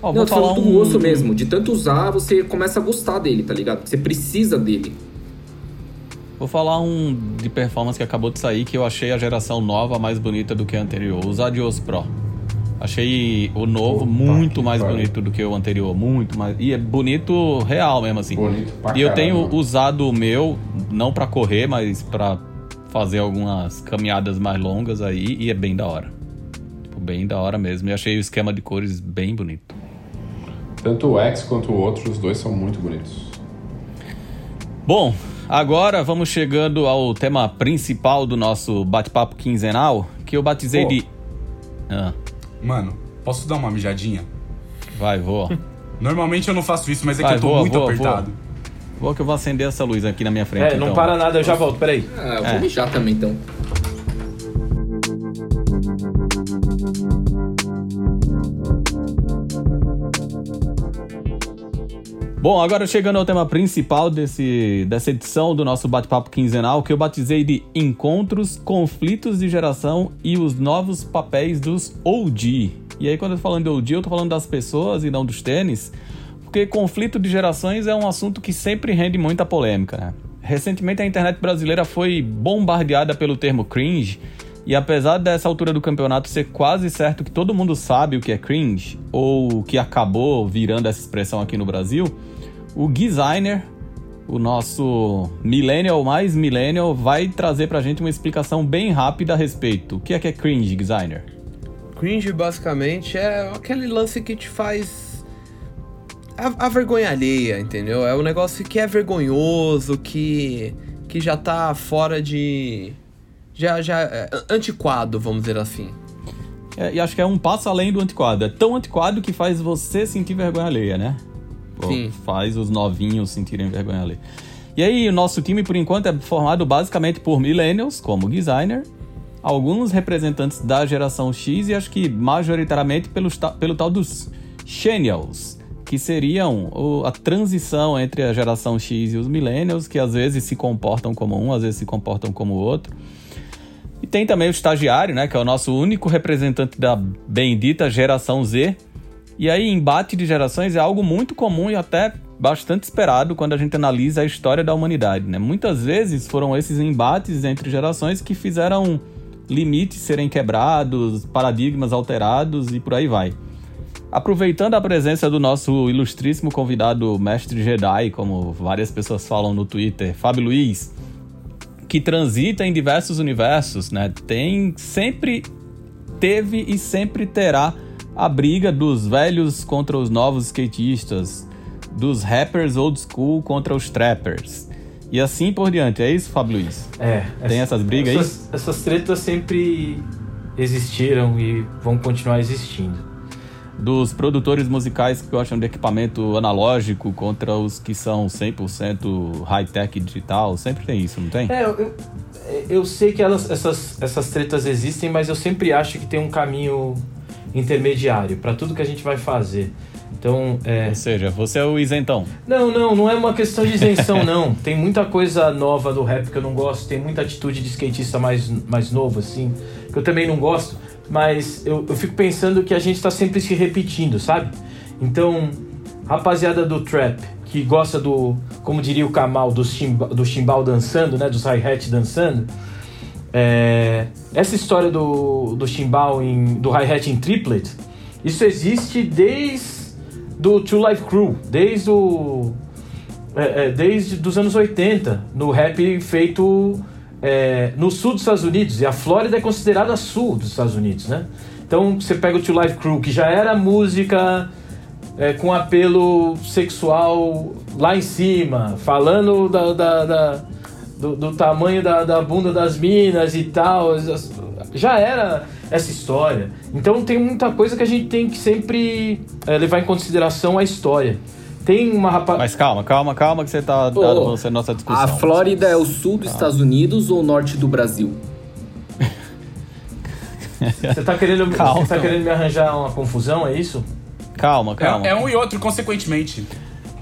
Ó, Não, tô falando falar do um... gosto mesmo. De tanto usar, você começa a gostar dele, tá ligado? Você precisa dele. Vou falar um de performance que acabou de sair, que eu achei a geração nova mais bonita do que a anterior. Os Adios Pro. Achei o novo Opa, muito mais bonito do que o anterior. Muito mais. E é bonito real mesmo, assim. Bonito pra E eu caramba. tenho usado o meu, não pra correr, mas pra fazer algumas caminhadas mais longas aí, e é bem da hora. Tipo, bem da hora mesmo. E achei o esquema de cores bem bonito. Tanto o X quanto o outro, os dois são muito bonitos. Bom, agora vamos chegando ao tema principal do nosso bate-papo quinzenal, que eu batizei Pô. de. Ah, Mano, posso dar uma mijadinha? vai, vou. Normalmente eu não faço isso, mas é que Vai, eu tô voa, muito voa, apertado. Vou que eu vou acender essa luz aqui na minha frente. É, não então. para nada, eu já volto, peraí. Ah, eu É. vou mijar também, então. Bom, agora chegando ao tema principal desse, dessa edição do nosso bate-papo quinzenal, que eu batizei de Encontros, Conflitos de Geração e os Novos Papéis dos OG. E aí, quando eu tô falando de OG, eu tô falando das pessoas e não dos tênis, porque conflito de gerações é um assunto que sempre rende muita polêmica, né? Recentemente a internet brasileira foi bombardeada pelo termo cringe, e apesar dessa altura do campeonato ser quase certo que todo mundo sabe o que é cringe, ou que acabou virando essa expressão aqui no Brasil, o designer, o nosso millennial mais millennial, vai trazer pra gente uma explicação bem rápida a respeito. O que é que é cringe, designer? Cringe, basicamente, é aquele lance que te faz. A, a vergonha alheia, entendeu? É um negócio que é vergonhoso, que. que já tá fora de. Já, já. é antiquado, vamos dizer assim. É, e acho que é um passo além do antiquado. É tão antiquado que faz você sentir vergonha alheia, né? Sim. Faz os novinhos sentirem vergonha alheia. E aí, o nosso time, por enquanto, é formado basicamente por millennials, como designer, alguns representantes da geração X e acho que majoritariamente pelos, ta- pelo tal dos Xennials, que seriam o- a transição entre a geração X e os millennials, que às vezes se comportam como um, às vezes se comportam como o outro. E tem também o estagiário, né, que é o nosso único representante da bendita geração Z. E aí, embate de gerações é algo muito comum e até bastante esperado quando a gente analisa a história da humanidade, né? Muitas vezes foram esses embates entre gerações que fizeram limites serem quebrados, paradigmas alterados e por aí vai. Aproveitando a presença do nosso ilustríssimo convidado mestre Jedi, como várias pessoas falam no Twitter, Fábio Luiz, que transita em diversos universos, né? Tem sempre teve e sempre terá a briga dos velhos contra os novos skatistas, dos rappers old school contra os trappers. E assim por diante, é isso, Fábio Luiz? É. Tem essas brigas essas, aí? Essas tretas sempre existiram e vão continuar existindo. Dos produtores musicais que gostam de equipamento analógico contra os que são 100% high-tech digital, sempre tem isso, não tem? É, eu, eu sei que elas, essas, essas tretas existem, mas eu sempre acho que tem um caminho intermediário para tudo que a gente vai fazer. Então, é... Ou seja, você é o isentão. Não, não, não é uma questão de isenção, [LAUGHS] não. Tem muita coisa nova do rap que eu não gosto, tem muita atitude de skatista mais, mais novo, assim, que eu também não gosto, mas eu, eu fico pensando que a gente está sempre se repetindo, sabe? Então, rapaziada do trap, que gosta do, como diria o Kamal, do, chimba, do chimbal dançando, né, dos hi-hat dançando, é, essa história do, do chimbal, em, do hi-hat em triplet, isso existe desde do Two Life Crew, desde o é, é, desde dos anos 80, no rap feito é, no sul dos Estados Unidos, e a Flórida é considerada sul dos Estados Unidos, né? Então você pega o Two Life Crew, que já era música é, com apelo sexual lá em cima, falando da, da, da do, do, tamanho da, da bunda das minas e tal, já era essa história. Então tem muita coisa que a gente tem que sempre é, levar em consideração a história. Tem uma rapaz. Mas calma, calma, calma, que você tá oh, avançando nossa discussão. A Flórida é o sul dos Estados Unidos ou o norte do Brasil? [LAUGHS] Você tá querendo, calma, você tá querendo me arranjar uma confusão, é isso? Calma, calma. É, é um e outro, consequentemente.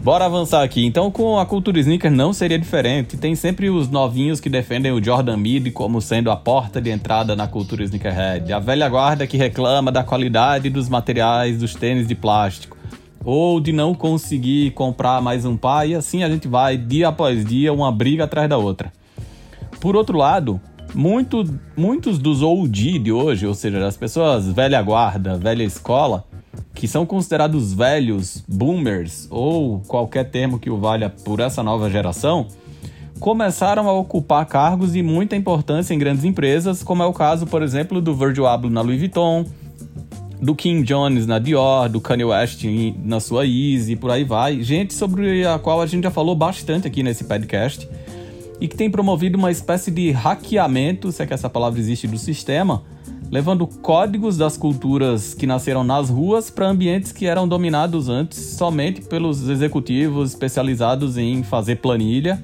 Bora avançar aqui. Então, com a cultura sneaker não seria diferente. Tem sempre os novinhos que defendem o Jordan Mid como sendo a porta de entrada na cultura sneakerhead. A velha guarda que reclama da qualidade dos materiais dos tênis de plástico. Ou de não conseguir comprar mais um par, e assim a gente vai, dia após dia, uma briga atrás da outra. Por outro lado, muito, muitos dos OG de hoje, ou seja, as pessoas velha guarda, velha escola, que são considerados velhos, boomers ou qualquer termo que o valha por essa nova geração, começaram a ocupar cargos de muita importância em grandes empresas, como é o caso, por exemplo, do Virgil Abloh na Louis Vuitton, do Kim Jones na Dior, do Kanye West na sua Easy, por aí vai. Gente sobre a qual a gente já falou bastante aqui nesse podcast e que tem promovido uma espécie de hackeamento, se é que essa palavra existe, do sistema, levando códigos das culturas que nasceram nas ruas para ambientes que eram dominados antes somente pelos executivos especializados em fazer planilha.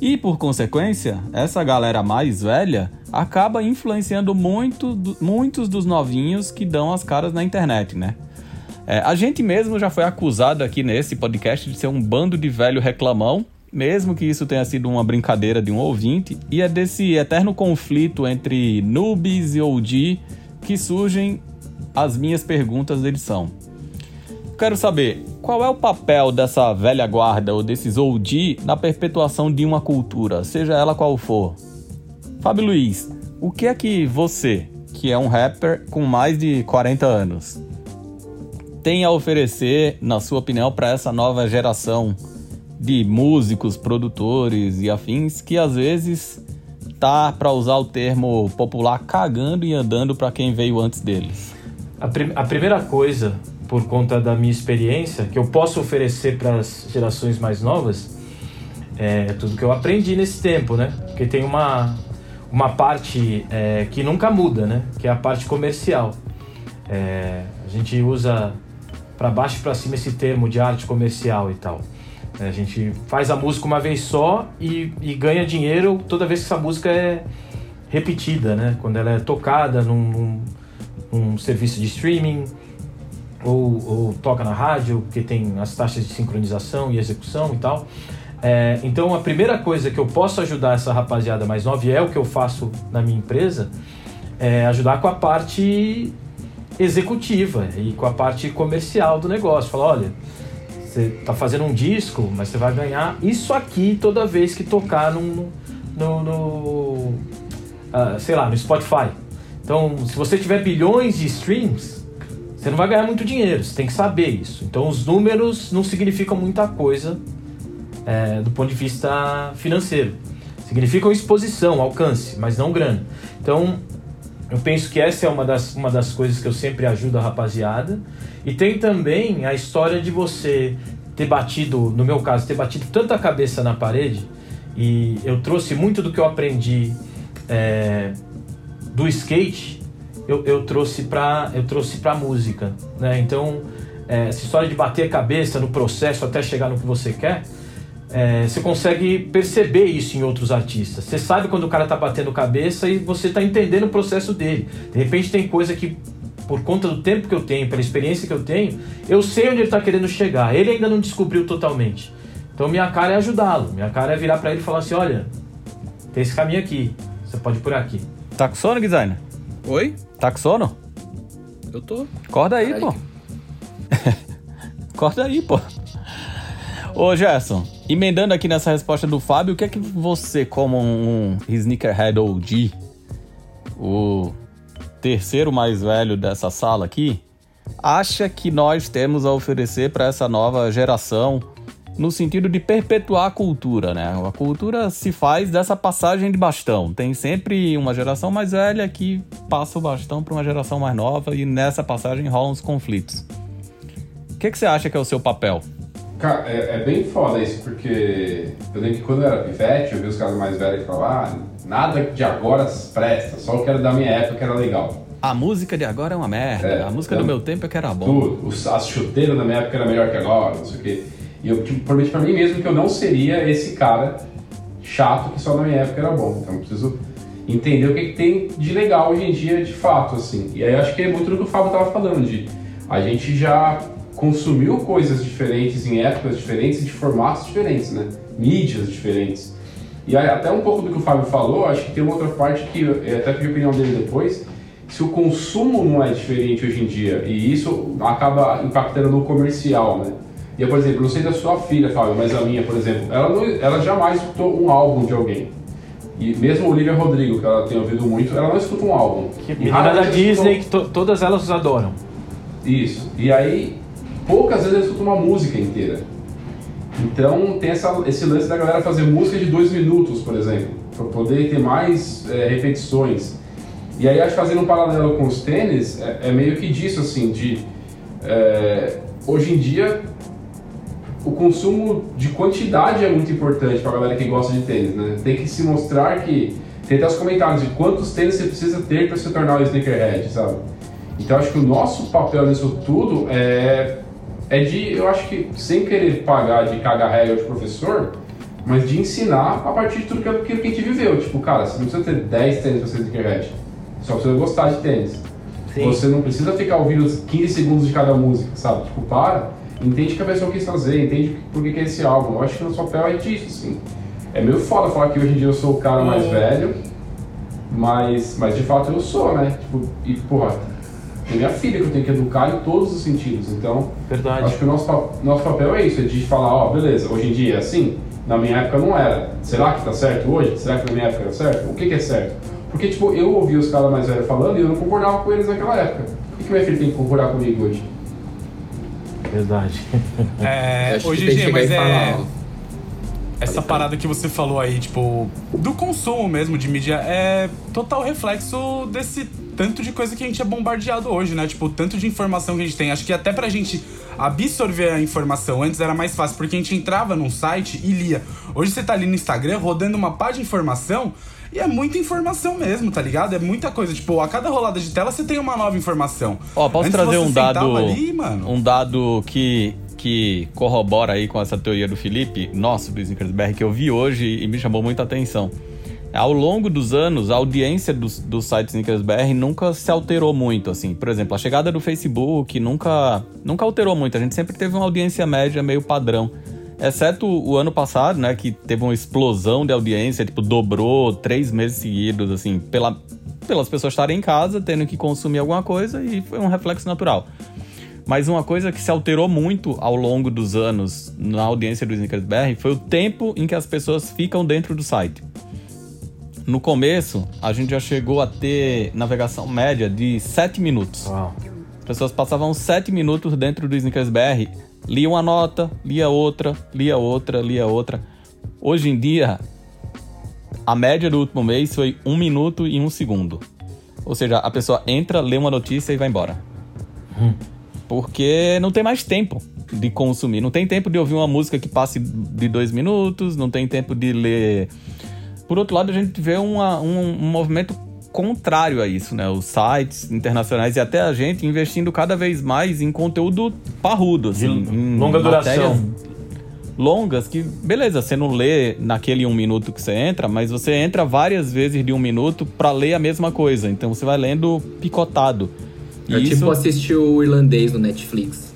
E por consequência, essa galera mais velha acaba influenciando muito, muitos dos novinhos que dão as caras na internet, né? É, a gente mesmo já foi acusado aqui nesse podcast de ser um bando de velho reclamão mesmo que isso tenha sido uma brincadeira de um ouvinte, e é desse eterno conflito entre noobs e OG que surgem as minhas perguntas da edição. Quero saber, qual é o papel dessa velha guarda ou desses OG na perpetuação de uma cultura, seja ela qual for? Fábio Luiz, o que é que você, que é um rapper com mais de 40 anos, tem a oferecer, na sua opinião, para essa nova geração de músicos, produtores e afins que às vezes tá, para usar o termo popular, cagando e andando para quem veio antes deles? A, prim a primeira coisa, por conta da minha experiência, que eu posso oferecer para as gerações mais novas, é tudo que eu aprendi nesse tempo, né? Porque tem uma, uma parte é, que nunca muda, né? Que é a parte comercial. É, a gente usa para baixo e para cima esse termo de arte comercial e tal. A gente faz a música uma vez só e, e ganha dinheiro toda vez que essa música é repetida, né? Quando ela é tocada num, num, num serviço de streaming ou, ou, toca na rádio, que tem as taxas de sincronização e execução e tal. É, então a primeira coisa que eu posso ajudar essa rapaziada mais nova, e é o que eu faço na minha empresa, é ajudar com a parte executiva e com a parte comercial do negócio. Falar, olha, você tá fazendo um disco, mas você vai ganhar isso aqui toda vez que tocar no, no, no uh, sei lá, no Spotify. Então, se você tiver bilhões de streams, você não vai ganhar muito dinheiro, você tem que saber isso. Então, os números não significam muita coisa é, do ponto de vista financeiro. Significam exposição, alcance, mas não grana. Então, Eu penso que essa é uma das, uma das coisas que eu sempre ajudo a rapaziada. E tem também a história de você ter batido, no meu caso, ter batido tanta cabeça na parede. E eu trouxe muito do que eu aprendi é, do skate, eu, eu trouxe para eu trouxe para música, né? Então é, essa história de bater a cabeça no processo até chegar no que você quer, é, você consegue perceber isso em outros artistas. Você sabe quando o cara tá batendo cabeça e você tá entendendo o processo dele. De repente tem coisa que, por conta do tempo que eu tenho, pela experiência que eu tenho, eu sei onde ele tá querendo chegar. Ele ainda não descobriu totalmente. Então minha cara é ajudá-lo. Minha cara é virar para ele e falar assim: olha, tem esse caminho aqui. Você pode ir por aqui. Tá com sono, designer? Oi? Tá com sono? Eu tô. Acorda aí, Caralho. pô. [LAUGHS] Acorda aí, pô. Ô, Gerson, emendando aqui nessa resposta do Fábio, o que é que você, como um sneakerhead OG, o terceiro mais velho dessa sala aqui, acha que nós temos a oferecer para essa nova geração no sentido de perpetuar a cultura, né? A cultura se faz dessa passagem de bastão. Tem sempre uma geração mais velha que passa o bastão para uma geração mais nova e nessa passagem rolam os conflitos. O que, que você acha que é o seu papel? Cara, é, é bem foda isso, porque eu lembro que quando eu era pivete, eu vi os caras mais velhos que falavam, ah, nada de agora presta, só o que era da minha época que era legal. A música de agora é uma merda. É, a música então, do meu tempo é que era bom. Tudo. Os, as chuteiras na minha época era melhor que agora, não sei o quê. E eu tipo, prometi pra mim mesmo que eu não seria esse cara chato que só na minha época era bom. Então eu preciso entender o que, que tem de legal hoje em dia de fato, assim. E aí eu acho que é muito do que o Fábio tava falando, de a gente já consumiu coisas diferentes em épocas diferentes e de formatos diferentes, né? Mídias diferentes. E aí, até um pouco do que o Fábio falou, acho que tem uma outra parte que eu até pedi a opinião dele depois, se o consumo não é diferente hoje em dia, e isso acaba impactando no comercial, né? E, eu, por exemplo, não sei da sua filha, Fábio, mas a minha, por exemplo, ela, não, ela jamais escutou um álbum de alguém. E mesmo Olivia Rodrigo, que ela tem ouvido muito, ela não escuta um álbum. Que E menina da Disney, escutou- que to- todas elas os adoram. isso. E aí, poucas vezes eu escuto uma música inteira. Então, tem essa, esse lance da galera fazer música de dois minutos, por exemplo, para poder ter mais é, repetições. E aí, acho que fazendo um paralelo com os tênis, é, é meio que disso, assim, de. é, hoje em dia, o consumo de quantidade é muito importante para a galera que gosta de tênis, né? Tem que se mostrar que. Tem até os comentários de quantos tênis você precisa ter para se tornar um sneakerhead, sabe? Então acho que o nosso papel nisso tudo é, é de, eu acho que sem querer pagar de cagar regra de professor, mas de ensinar a partir de tudo que, que a gente viveu. Tipo, cara, você não precisa ter 10 tênis para ser sneakerhead, só precisa gostar de tênis. Sim. Você não precisa ficar ouvindo os 15 segundos de cada música, sabe? Tipo, para, entende o que a pessoa quis fazer, entende por que, que é esse álbum. Eu acho que o nosso papel é disso, assim. É meio foda falar que hoje em dia eu sou o cara mais velho, mas, mas de fato eu sou, né? Tipo, e porra, tem minha filha que eu tenho que educar em todos os sentidos. Então, Verdade. acho que o nosso, nosso papel é isso, é de falar, ó, beleza, hoje em dia é assim, na minha época não era. Será que tá certo hoje? Será que na minha época era certo? O que, que é certo? Porque, tipo, eu ouvi os caras mais velhos falando e eu não concordava com eles naquela época. Por que, que minha filha tem que concordar comigo hoje? Verdade. É, [LAUGHS] hoje em dia, mas é. falar, Essa parada que você falou aí, tipo, do consumo mesmo de mídia, é total reflexo desse tanto de coisa que a gente é bombardeado hoje, né? Tipo, tanto de informação que a gente tem. Acho que até pra gente absorver a informação antes era mais fácil, porque a gente entrava num site e lia. Hoje você tá ali no Instagram rodando uma pá de informação e é muita informação mesmo, tá ligado? É muita coisa. Tipo, a cada rolada de tela você tem uma nova informação. Ó, posso Antes trazer um dado, Ali, mano, um dado que, que corrobora aí com essa teoria do Felipe, nosso, do BR, que eu vi hoje e me chamou muita atenção. Ao longo dos anos, a audiência do, do site Snickers BR nunca se alterou muito, assim. Por exemplo, a chegada do Facebook nunca, nunca alterou muito. A gente sempre teve uma audiência média meio padrão. Exceto o ano passado, né, que teve uma explosão de audiência, tipo, dobrou três meses seguidos, assim, pela, pelas pessoas estarem em casa, tendo que consumir alguma coisa, e foi um reflexo natural. Mas uma coisa que se alterou muito ao longo dos anos na audiência do Snickers BR foi o tempo em que as pessoas ficam dentro do site. No começo, a gente já chegou a ter navegação média de 7 minutos. Uau. As pessoas passavam 7 minutos dentro do Snickers BR, lia uma nota, lia outra, lia outra, lia outra. Hoje em dia, a média do último mês foi 1 minuto e 1 segundo. Ou seja, a pessoa entra, lê uma notícia e vai embora. Porque não tem mais tempo de consumir. Não tem tempo de ouvir uma música que passe de dois minutos, não tem tempo de ler. Por outro lado, a gente vê uma, um, um movimento contrário a isso, né? Os sites internacionais e até a gente investindo cada vez mais em conteúdo parrudo, assim, De em longa duração. longas que, beleza, você não lê naquele um minuto que você entra, mas você entra várias vezes de um minuto pra ler a mesma coisa. Então você vai lendo picotado. É E tipo assistir o irlandês no Netflix.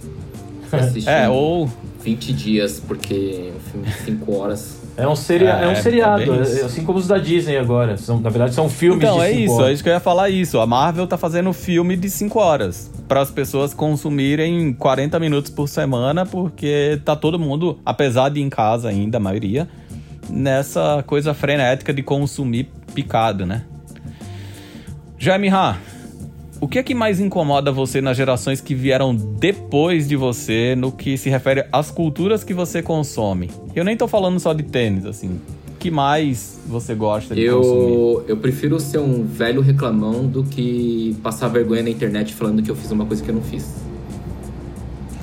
[LAUGHS] É, ou 20 dias, porque é um filme de 5 horas. É um, seria, é, É, um é seriado, é- assim como os da Disney agora. São, na verdade, são filmes Então, de é isso, horas. é isso que eu ia falar isso. A Marvel tá fazendo filme de 5 horas para as pessoas consumirem 40 minutos por semana, porque tá todo mundo, apesar de em casa ainda, a maioria, nessa coisa frenética de consumir picado, né? Jaime Ha, o que é que mais incomoda você nas gerações que vieram depois de você no que se refere às culturas que você consome? Eu nem tô falando só de tênis, assim. O que mais você gosta de consumir? Eu, eu prefiro ser um velho reclamão do que passar vergonha na internet falando que eu fiz uma coisa que eu não fiz.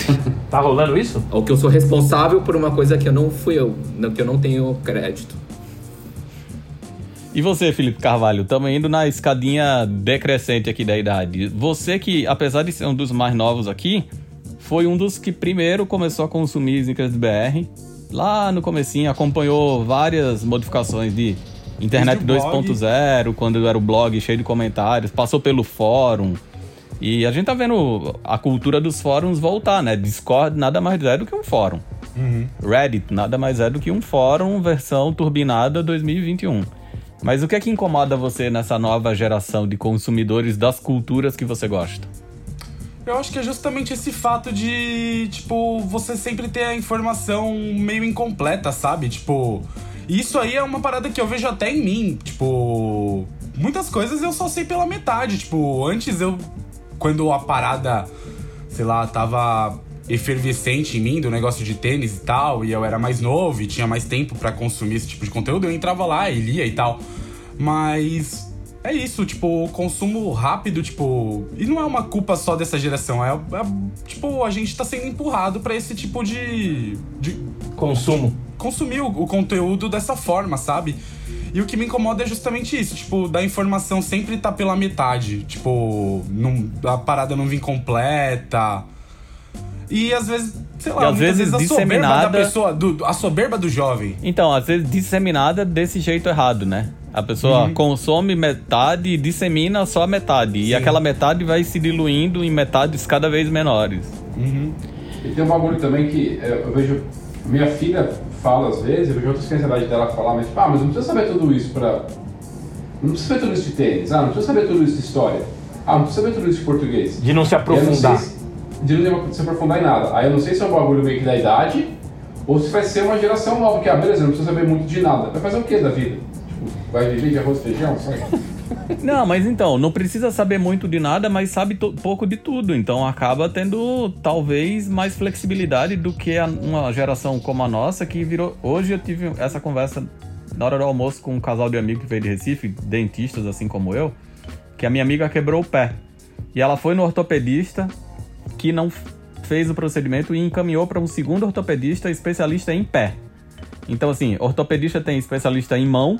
[LAUGHS] Tá rolando isso? Ou que eu sou responsável por uma coisa que eu não fui eu, que eu não tenho crédito. E você, Felipe Carvalho, estamos indo na escadinha decrescente aqui da idade. Você que, apesar de ser um dos mais novos aqui, foi um dos que primeiro começou a consumir sneakers BR. Lá no comecinho, acompanhou várias modificações de internet Desde o blog. 2.0, quando era o blog cheio de comentários, passou pelo fórum. E a gente tá vendo a cultura dos fóruns voltar, né? Discord nada mais é do que um fórum. Reddit nada mais é do que um fórum versão turbinada 2021. Mas o que é que incomoda você nessa nova geração de consumidores das culturas que você gosta? Eu acho que é justamente esse fato de, tipo, você sempre ter a informação meio incompleta, sabe? Tipo, isso aí é uma parada que eu vejo até em mim. Tipo, muitas coisas eu só sei pela metade. Tipo, antes eu, quando a parada, sei lá, tava efervescente em mim do negócio de tênis e tal, e eu era mais novo e tinha mais tempo pra consumir esse tipo de conteúdo, eu entrava lá e lia e tal. Mas é isso, tipo, o consumo rápido, tipo. E não é uma culpa só dessa geração, é, é, tipo, a gente tá sendo empurrado pra esse tipo de. de Consumo. consumir o, o conteúdo dessa forma, sabe? E o que me incomoda é justamente isso, tipo, da informação sempre tá pela metade. Tipo, não, a parada não vir completa. E às vezes, sei lá, E às muitas vezes a soberba da disseminada- pessoa, do, a soberba do jovem. Então, às vezes disseminada desse jeito errado, né? A pessoa consome metade e dissemina só a metade. E aquela metade vai se diluindo em metades cada vez menores. E tem um bagulho também que é, eu vejo. Minha filha fala às vezes, eu vejo outras crianças dela falar, mas tipo, ah, mas não precisa saber tudo isso pra. Não precisa saber tudo isso de tênis, ah, não precisa saber tudo isso de história. Ah, não precisa saber tudo isso de português. De não se aprofundar. De não se aprofundar em nada. Aí eu não sei se é um bagulho meio que da idade, ou se vai ser uma geração nova, que, ah, beleza, não precisa saber muito de nada. Vai fazer o que da vida? Tipo, vai viver de arroz e feijão? Sabe? [LAUGHS] Não, mas então, não precisa saber muito de nada, mas sabe pouco de tudo. Então acaba tendo talvez mais flexibilidade do que a- uma geração como a nossa que virou. Hoje eu tive essa conversa na hora do almoço com um casal de amigos que veio de Recife, dentistas assim como eu, que a minha amiga quebrou o pé. E ela foi no ortopedista que não fez o procedimento e encaminhou para um segundo ortopedista especialista em pé. Então, assim, ortopedista tem especialista em mão,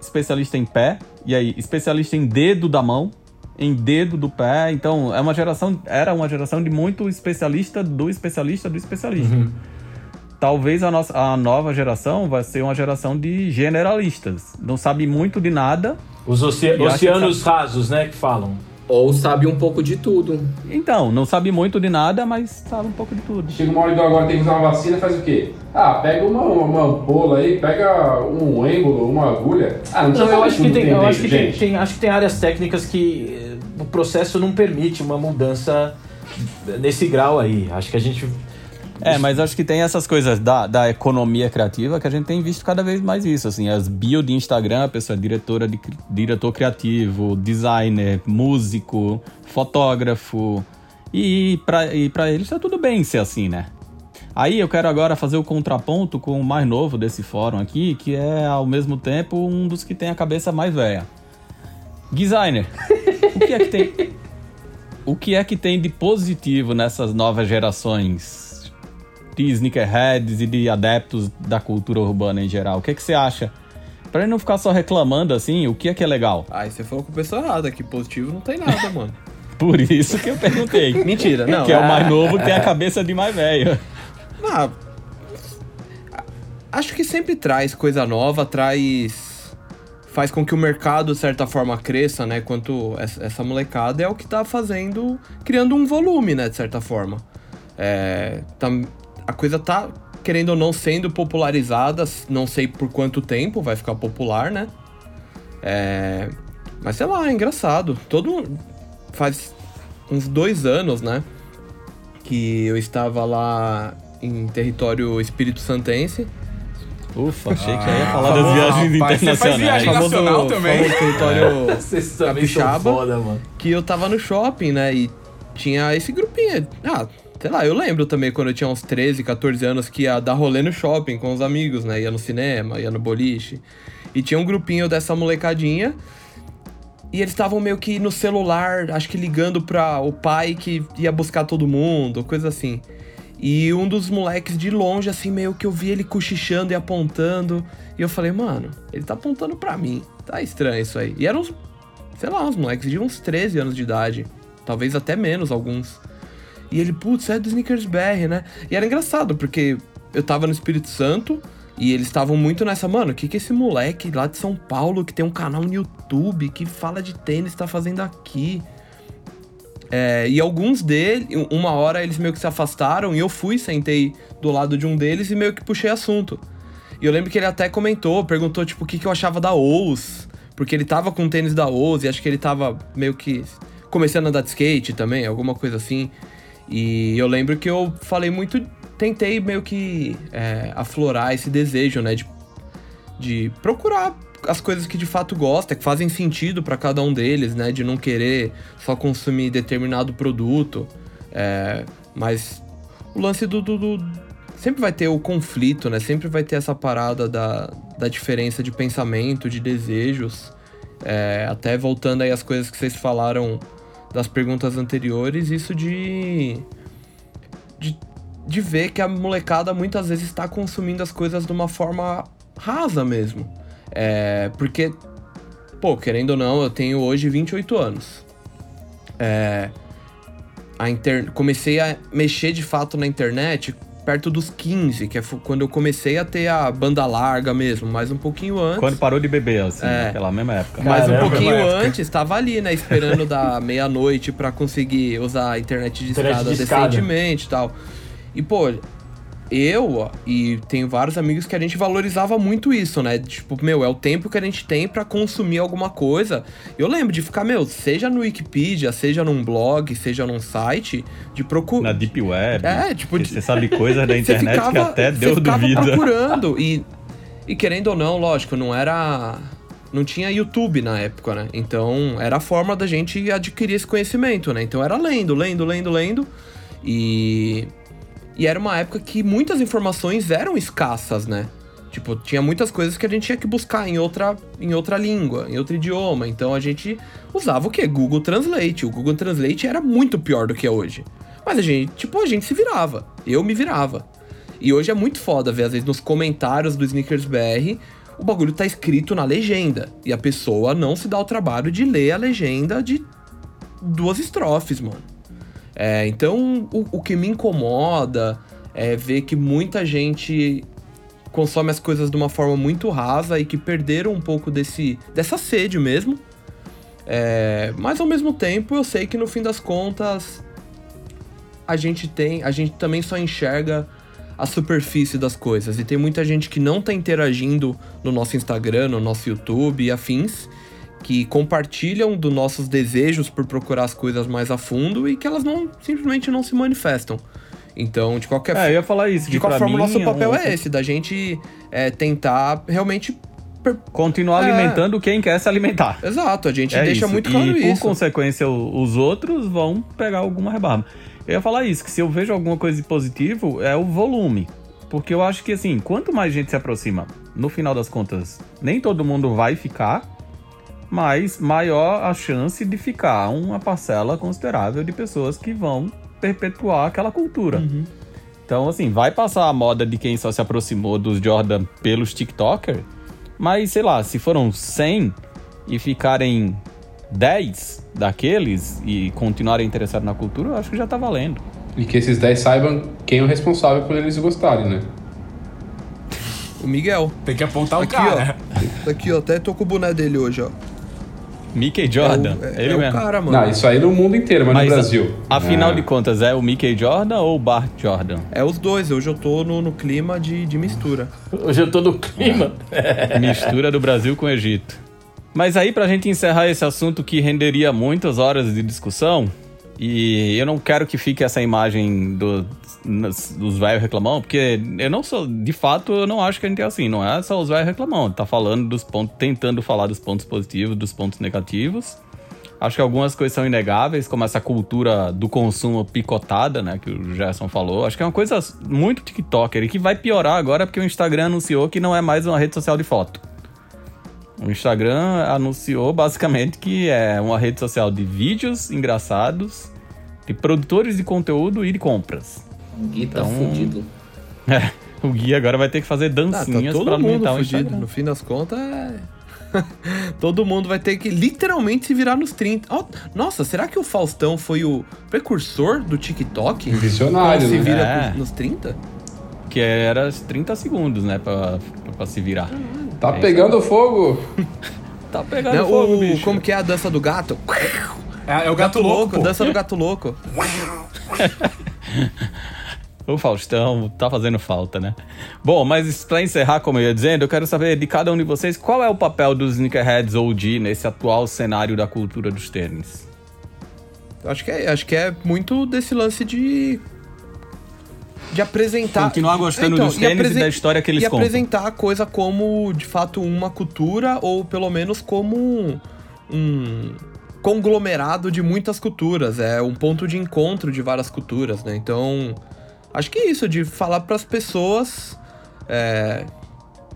especialista em pé, e aí, especialista em dedo da mão, em dedo do pé. Então, é uma geração, era uma geração de muito especialista do especialista do especialista. Talvez a, nossa, a nova geração vai ser uma geração de generalistas. Não sabe muito de nada. Os oce- oceanos rasos, né, que falam. Ou sabe um pouco de tudo. Então, não sabe muito de nada, mas sabe um pouco de tudo. Chega uma hora do agora tem que usar uma vacina, faz o quê? Ah, pega uma, uma, uma ampola aí, pega um êmbolo, uma agulha. Ah, não Não, eu acho que tudo tem, eu acho que tem, gente. tem- acho que tem áreas técnicas que eh, o processo não permite uma mudança nesse grau aí. Acho que a gente É, mas acho que tem essas coisas da, da economia criativa que a gente tem visto cada vez mais isso. Assim, as bio de Instagram, a pessoa é diretora de, diretor criativo, designer, músico, fotógrafo. E pra, e pra eles tá tudo bem ser assim, né? Aí eu quero agora fazer o contraponto com o mais novo desse fórum aqui, que é ao mesmo tempo um dos que tem a cabeça mais velha. Designer. o que é que tem. O que é que tem de positivo nessas novas gerações de sneakerheads e de adeptos da cultura urbana em geral? O que é que você acha? Pra ele não ficar só reclamando assim, o que é que é legal? Aí você falou com a pessoa errada, que positivo não tem nada, [LAUGHS] mano. Por isso que eu perguntei. [LAUGHS] Mentira, não. que é o mais novo tem a cabeça de mais velho. Ah, acho que sempre traz coisa nova, traz. Faz com que o mercado, de certa forma, cresça, né? Quanto essa molecada é o que tá fazendo. criando um volume, né? De certa forma. É, a coisa tá, querendo ou não, sendo popularizada. Não sei por quanto tempo vai ficar popular, né? É, mas sei lá, é engraçado. Todo. Faz uns dois anos, né? Que eu estava lá em território espírito santense. Ufa, achei que já ia falar Ah, das viagens rapaz, você faz internacionais. viagem nacional também. famoso território Vocês também são Capixaba. foda, mano. que eu tava no shopping, né? E tinha esse grupinho. Ah, sei lá, eu lembro também quando eu tinha uns 13, 14 anos que ia dar rolê no shopping com os amigos, né? Ia no cinema, ia no boliche. E tinha um grupinho dessa molecadinha. E eles estavam meio que no celular, acho que ligando pra o pai que ia buscar todo mundo, coisa assim. E um dos moleques de longe, assim, meio que eu vi ele cochichando e apontando. E eu falei, mano, ele tá apontando pra mim. Tá estranho isso aí. E eram uns, sei lá, uns moleques de uns 13 anos de idade. Talvez até menos alguns. E ele, putz, é do Snickers BR, né? E era engraçado, porque eu tava no Espírito Santo e eles estavam muito nessa, mano, o que que esse moleque lá de São Paulo, que tem um canal no YouTube, que fala de tênis, tá fazendo aqui? É, e alguns deles, uma hora eles meio que se afastaram e eu fui, sentei do lado de um deles e meio que puxei assunto. E eu lembro que ele até comentou, perguntou tipo o que, que eu achava da Ous, porque ele tava com tênis da Ous e acho que ele tava meio que começando a andar de skate também, alguma coisa assim. E eu lembro que eu falei muito, tentei meio que é, aflorar esse desejo, né, de, de procurar as coisas que de fato gosta, que fazem sentido pra cada um deles, né, de não querer só consumir determinado produto. É, mas o lance do, do- do- Sempre vai ter o conflito, né? Sempre vai ter essa parada da, da diferença de pensamento, de desejos. É, até voltando aí às coisas que vocês falaram das perguntas anteriores, isso de, de. de ver que a molecada muitas vezes está consumindo as coisas de uma forma rasa mesmo. É, porque, pô, querendo ou não, eu tenho hoje 28 anos. É, a inter... Comecei a mexer de fato na internet perto dos 15, que é quando eu comecei a ter a banda larga mesmo, mas um pouquinho antes. Quando parou de beber, assim, É. naquela mesma época. Mas um Caramba, pouquinho uma época. antes, tava ali, né? Esperando da [LAUGHS] meia-noite pra conseguir usar a internet de Internet escada de escada. decentemente e tal. E, pô, eu e tenho vários amigos que a gente valorizava muito isso, né? Tipo, meu, é o tempo que a gente tem pra consumir alguma coisa. Eu lembro de ficar, meu, seja no Wikipedia, seja num blog, seja num site, de Na procurar. Deep Web. É, tipo, que de- Você sabe coisas [LAUGHS] da internet que ficava- até você Deus ficava duvida. procurando. E, e querendo ou não, lógico, não era. Não tinha YouTube na época, né? Então era a forma da gente adquirir esse conhecimento, né? Então era lendo, lendo, lendo, lendo. E. E era uma época que muitas informações eram escassas, né? Tipo, tinha muitas coisas que a gente tinha que buscar em outra, em outra língua, em outro idioma. Então a gente usava o quê? Google Translate. O Google Translate era muito pior do que é hoje. Mas a gente, tipo, a gente se virava. Eu me virava. E hoje é muito foda ver, às vezes, nos comentários do Sneakers BR, o bagulho tá escrito na legenda. E a pessoa não se dá o trabalho de ler a legenda de duas estrofes, mano. É, então, o, o que me incomoda é ver que muita gente consome as coisas de uma forma muito rasa e que perderam um pouco desse, dessa sede mesmo. É, mas ao mesmo tempo, eu sei que no fim das contas a gente tem, a gente também só enxerga a superfície das coisas e tem muita gente que não tá interagindo no nosso Instagram, no nosso YouTube e afins, que compartilham dos nossos desejos por procurar as coisas mais a fundo e que elas não simplesmente não se manifestam. Então, de qualquer É, eu ia falar isso. de que qualquer forma, o nosso papel é esse, da gente é, tentar realmente. Continuar É. alimentando quem quer se alimentar. Exato, a gente É deixa isso. muito claro e, por isso. consequência, o- os outros vão pegar alguma rebarba. Eu ia falar isso, que se eu vejo alguma coisa de positivo, é o volume. Porque eu acho que, assim, quanto mais gente se aproxima, no final das contas, nem todo mundo vai ficar. Mas maior a chance de ficar uma parcela considerável de pessoas que vão perpetuar aquela cultura. Uhum. Então, assim, vai passar a moda de quem só se aproximou dos Jordan pelos TikTokers, mas sei lá, se foram 100 e ficarem 10 daqueles e continuarem interessados na cultura, eu acho que já tá valendo. E que esses 10 saibam quem é o responsável por eles gostarem, né? O Miguel. Tem que apontar o Aqui, cara. ó. Aqui, ó. Até tô com o boné dele hoje, ó. Mickey Jordan, é o, é, ele é o mesmo. cara, mano. Não, isso aí no mundo inteiro, mas, Mas, no Brasil. Afinal É. de contas, é o Mickey Jordan ou o Bart Jordan? É os dois. Hoje eu tô no, no clima de, de mistura. Hoje eu tô no clima. Mistura do Brasil com o Egito. Mas aí, pra gente encerrar esse assunto que renderia muitas horas de discussão, e eu não quero que fique essa imagem do- dos velhos reclamão, porque eu não sou, de fato, eu não acho que a gente é assim, não é só os velhos reclamão, tá falando dos pontos, tentando falar dos pontos positivos, dos pontos negativos. Acho que algumas coisas são inegáveis, como essa cultura do consumo picotada, né, que o Gerson falou. Acho que é uma coisa muito TikToker e que vai piorar agora porque o Instagram anunciou que não é mais uma rede social de foto. O Instagram anunciou basicamente que é uma rede social de vídeos engraçados, de produtores de conteúdo e de compras. O Gui tá Então, fudido. [LAUGHS] O Gui agora vai ter que fazer Ah, tá dancinhas todo pra mundo alimentar o fudido. Instagram. No fim das contas, é... [LAUGHS] todo mundo vai ter que literalmente se virar nos 30. Ó, nossa, será que o Faustão foi o precursor do TikTok? Visionário, se né? vira É. nos 30? Que era 30 segundos, né, pra, pra se virar. [LAUGHS] Tá pegando fogo. Tá pegando Né, fogo, o, bicho. como que é a dança do gato? É, é o gato, louco. pô. dança do gato louco. [LAUGHS] O Faustão tá fazendo falta, né? Bom, mas pra encerrar, como eu ia dizendo, eu quero saber de cada um de vocês qual é o papel dos Sneakerheads OG nesse atual cenário da cultura dos tênis. Acho que é, acho que é muito desse lance de de apresentar Continuar gostando dos e tênis e da história que eles e contam. apresentar a coisa como de fato uma cultura ou pelo menos como um, um conglomerado de muitas culturas, é um ponto de encontro de várias culturas, né? Então, acho que é isso de falar para as pessoas é,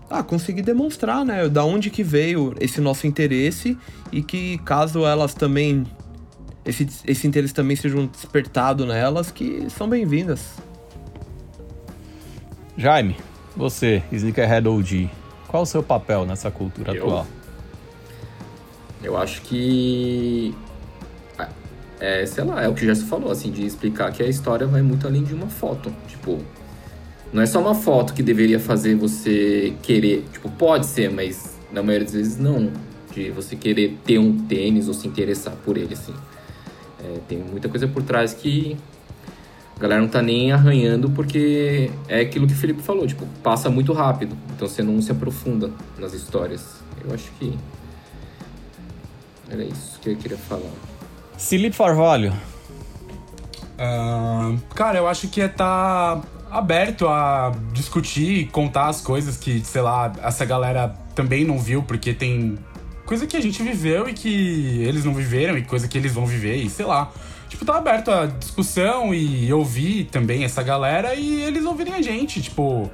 ah, conseguir demonstrar, né, da onde que veio esse nosso interesse e que caso elas também esse, esse interesse também seja um despertado nelas, que são bem-vindas. Jaime, você, Sneakerhead OG, qual o seu papel nessa cultura Eu? atual? Eu acho que. É, sei lá, é o que o Gerson falou, assim, de explicar que a história vai muito além de uma foto. Tipo, não é só uma foto que deveria fazer você querer. Tipo, pode ser, mas na maioria das vezes não. De você querer ter um tênis ou se interessar por ele, assim. É, tem muita coisa por trás que a galera não tá nem arranhando porque é aquilo que o Felipe falou, tipo, passa muito rápido. Então você não se aprofunda nas histórias. Eu acho que. Era isso que eu queria falar. Felipe Farvalho, Ah, cara, eu acho que é estar aberto a discutir e contar as coisas que, sei lá, essa galera também não viu, porque tem coisa que a gente viveu e que eles não viveram e coisa que eles vão viver e sei lá. Tipo, tá aberto a discussão e ouvir também essa galera e eles ouvirem a gente. Tipo,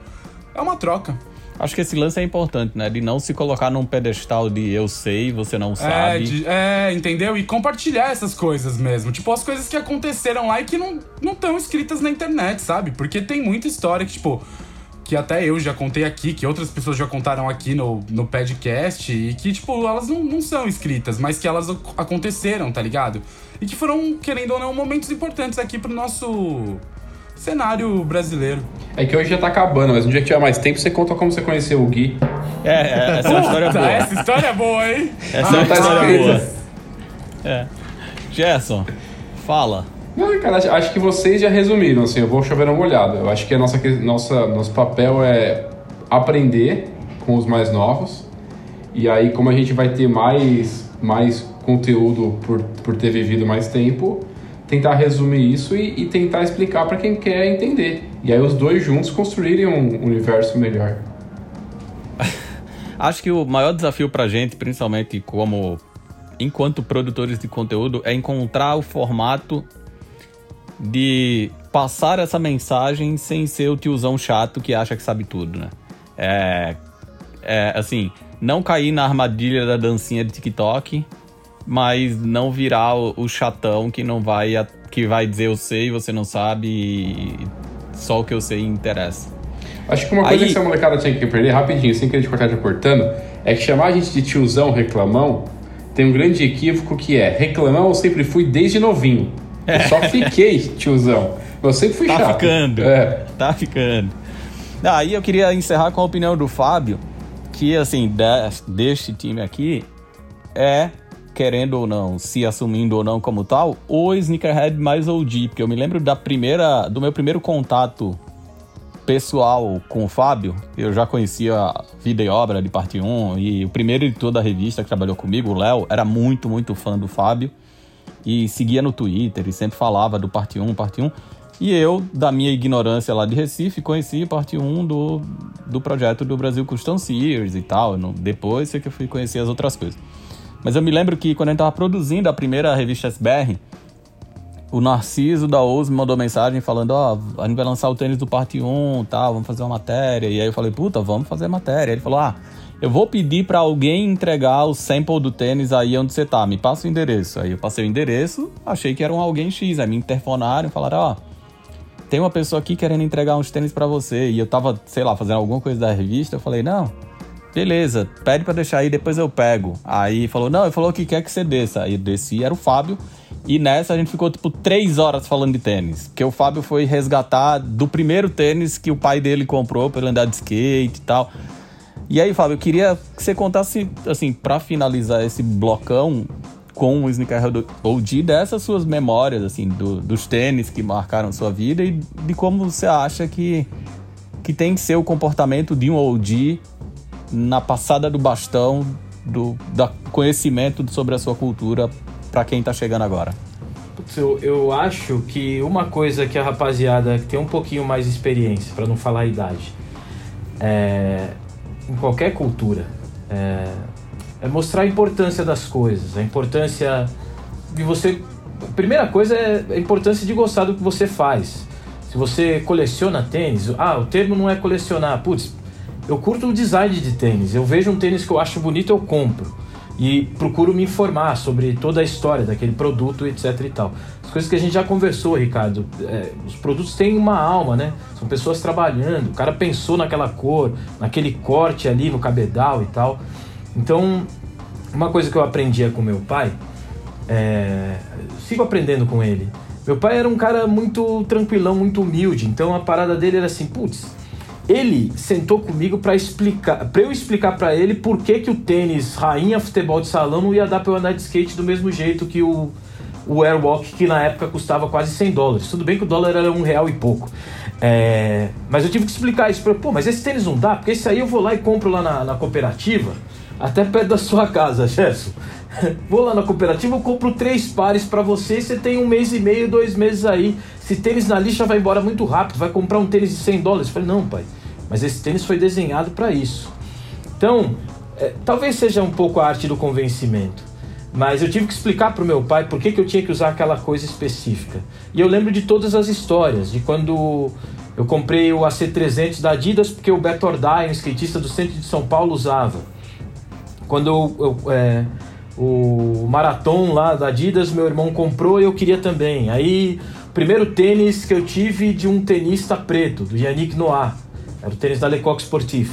é uma troca. acho que esse lance é importante, né? De não se colocar num pedestal de eu sei, você não É, sabe. de- é, entendeu? E compartilhar essas coisas mesmo. Tipo, as coisas que aconteceram lá e que não estão escritas na internet, sabe? Porque tem muita história que, tipo, que até eu já contei aqui, que outras pessoas já contaram aqui no, no podcast, e que, tipo, elas não, não são escritas, mas que elas ac- aconteceram, tá ligado? E que foram, querendo ou não, momentos importantes aqui pro nosso cenário brasileiro. É que hoje já tá acabando, mas um dia que tiver mais tempo, você conta como você conheceu o Gui. É, é, essa é uma história boa. essa história é boa, hein? Essa é não uma tá história boa. É. Gerson, fala. Não, cara, acho- que vocês já resumiram, assim, eu vou chover uma olhada. Eu acho que a nossa, nossa, nosso papel é aprender com os mais novos. E aí, como a gente vai ter mais, mais conteúdo por, por ter vivido mais tempo, tentar resumir isso e, e tentar explicar para quem quer entender. E aí os dois juntos construírem um universo melhor. [LAUGHS] Acho que o maior desafio pra gente, principalmente como enquanto produtores de conteúdo, é encontrar o formato de passar essa mensagem sem ser o tiozão chato que acha que sabe tudo, né? É, é, assim, não cair na armadilha da dancinha de TikTok, mas não virar o, o chatão que não vai que vai dizer eu sei e você não sabe e só o que eu sei interessa. Acho que uma coisa Aí... que essa molecada tinha que perder rapidinho, sem querer te cortar te cortando, é que chamar a gente de tiozão reclamão tem um grande equívoco que é reclamão eu sempre fui desde novinho. Eu só fiquei tiozão. Eu sempre fui tá chato. Tá ficando. É. Tá ficando. Aí eu queria encerrar com a opinião do Fábio, que assim, de, deste time aqui, é, querendo ou não, se assumindo ou não como tal, o Sneakerhead mais OG, porque eu me lembro da primeira, do meu primeiro contato pessoal com o Fábio, eu já conhecia vida e obra de parte 1 e o primeiro editor da revista que trabalhou comigo, o Léo, era muito, muito fã do Fábio e seguia no Twitter e sempre falava do parte 1, parte 1. E eu, da minha ignorância lá de Recife, conheci parte 1 do, do projeto do Brasil Custom Series e tal. No, depois é que eu fui conhecer as outras coisas. Mas eu me lembro que quando a gente tava produzindo a primeira revista SBR, o Narciso da Ouse me mandou mensagem falando, ó, oh, a gente vai lançar o tênis do parte 1, tal, vamos fazer uma matéria. E aí eu falei, puta, vamos fazer matéria. Ele falou, ah, eu vou pedir para alguém entregar o sample do tênis aí onde você tá, me passa o endereço. Aí eu passei o endereço, achei que era um alguém X, aí me interfonaram e falaram, ó, oh, tem uma pessoa aqui querendo entregar uns tênis para você. E eu tava, sei lá, fazendo alguma coisa da revista, eu falei, não, beleza, pede para deixar aí, depois eu pego. Aí falou, não, ele falou que quer que você desça. Aí eu desci, era o Fábio. E nessa a gente ficou tipo três horas falando de tênis. Porque o Fábio foi resgatar do primeiro tênis que o pai dele comprou para ele andar de skate e tal. E aí, Fábio, eu queria que você contasse, assim, para finalizar esse blocão com o Sneakerhead OG, dessas suas memórias, assim, do, dos tênis que marcaram sua vida e de como você acha que, que tem que ser o comportamento de um OG na passada do bastão do da conhecimento sobre a sua cultura para quem tá chegando agora? Putz, eu, eu acho que uma coisa que a rapaziada que tem um pouquinho mais de experiência, para não falar a idade, é, em qualquer cultura, é, é mostrar a importância das coisas, a importância de você. A primeira coisa é a importância de gostar do que você faz. Se você coleciona tênis, ah, o termo não é colecionar. Putz, eu curto o design de tênis. Eu vejo um tênis que eu acho bonito, eu compro e procuro me informar sobre toda a história daquele produto, etc e tal. As coisas que a gente já conversou, Ricardo. É, os produtos têm uma alma, né? São pessoas trabalhando. O cara pensou naquela cor, naquele corte ali no cabedal e tal. Então, uma coisa que eu aprendia com meu pai, é, sigo aprendendo com ele. Meu pai era um cara muito tranquilão, muito humilde. Então a parada dele era assim, putz, ele sentou comigo para explicar, para eu explicar para ele por que, que o tênis rainha futebol de salão não ia dar para eu andar de skate do mesmo jeito que o, o Airwalk, que na época custava quase 100 dólares. Tudo bem que o dólar era um real e pouco. É, mas eu tive que explicar isso para pô, mas esse tênis não dá, porque esse aí eu vou lá e compro lá na, na cooperativa, até perto da sua casa, Gerson. [LAUGHS] Vou lá na cooperativa, eu compro três pares para você, você tem um mês e meio, dois meses aí. Se tênis na lixa vai embora muito rápido, vai comprar um tênis de 100 dólares. Eu falei, não, pai, mas esse tênis foi desenhado para isso. Então, é, talvez seja um pouco a arte do convencimento. Mas eu tive que explicar para o meu pai por que, que eu tinha que usar aquela coisa específica. E eu lembro de todas as histórias, de quando eu comprei o AC300 da Adidas porque o Beto Ordai, um skatista do centro de São Paulo, usava. Quando eu, eu é, o Marathon lá da Adidas, meu irmão comprou e eu queria também. Aí, primeiro tênis que eu tive de um tenista preto, do Yannick Noah. Era o tênis da Lecoq Sportif.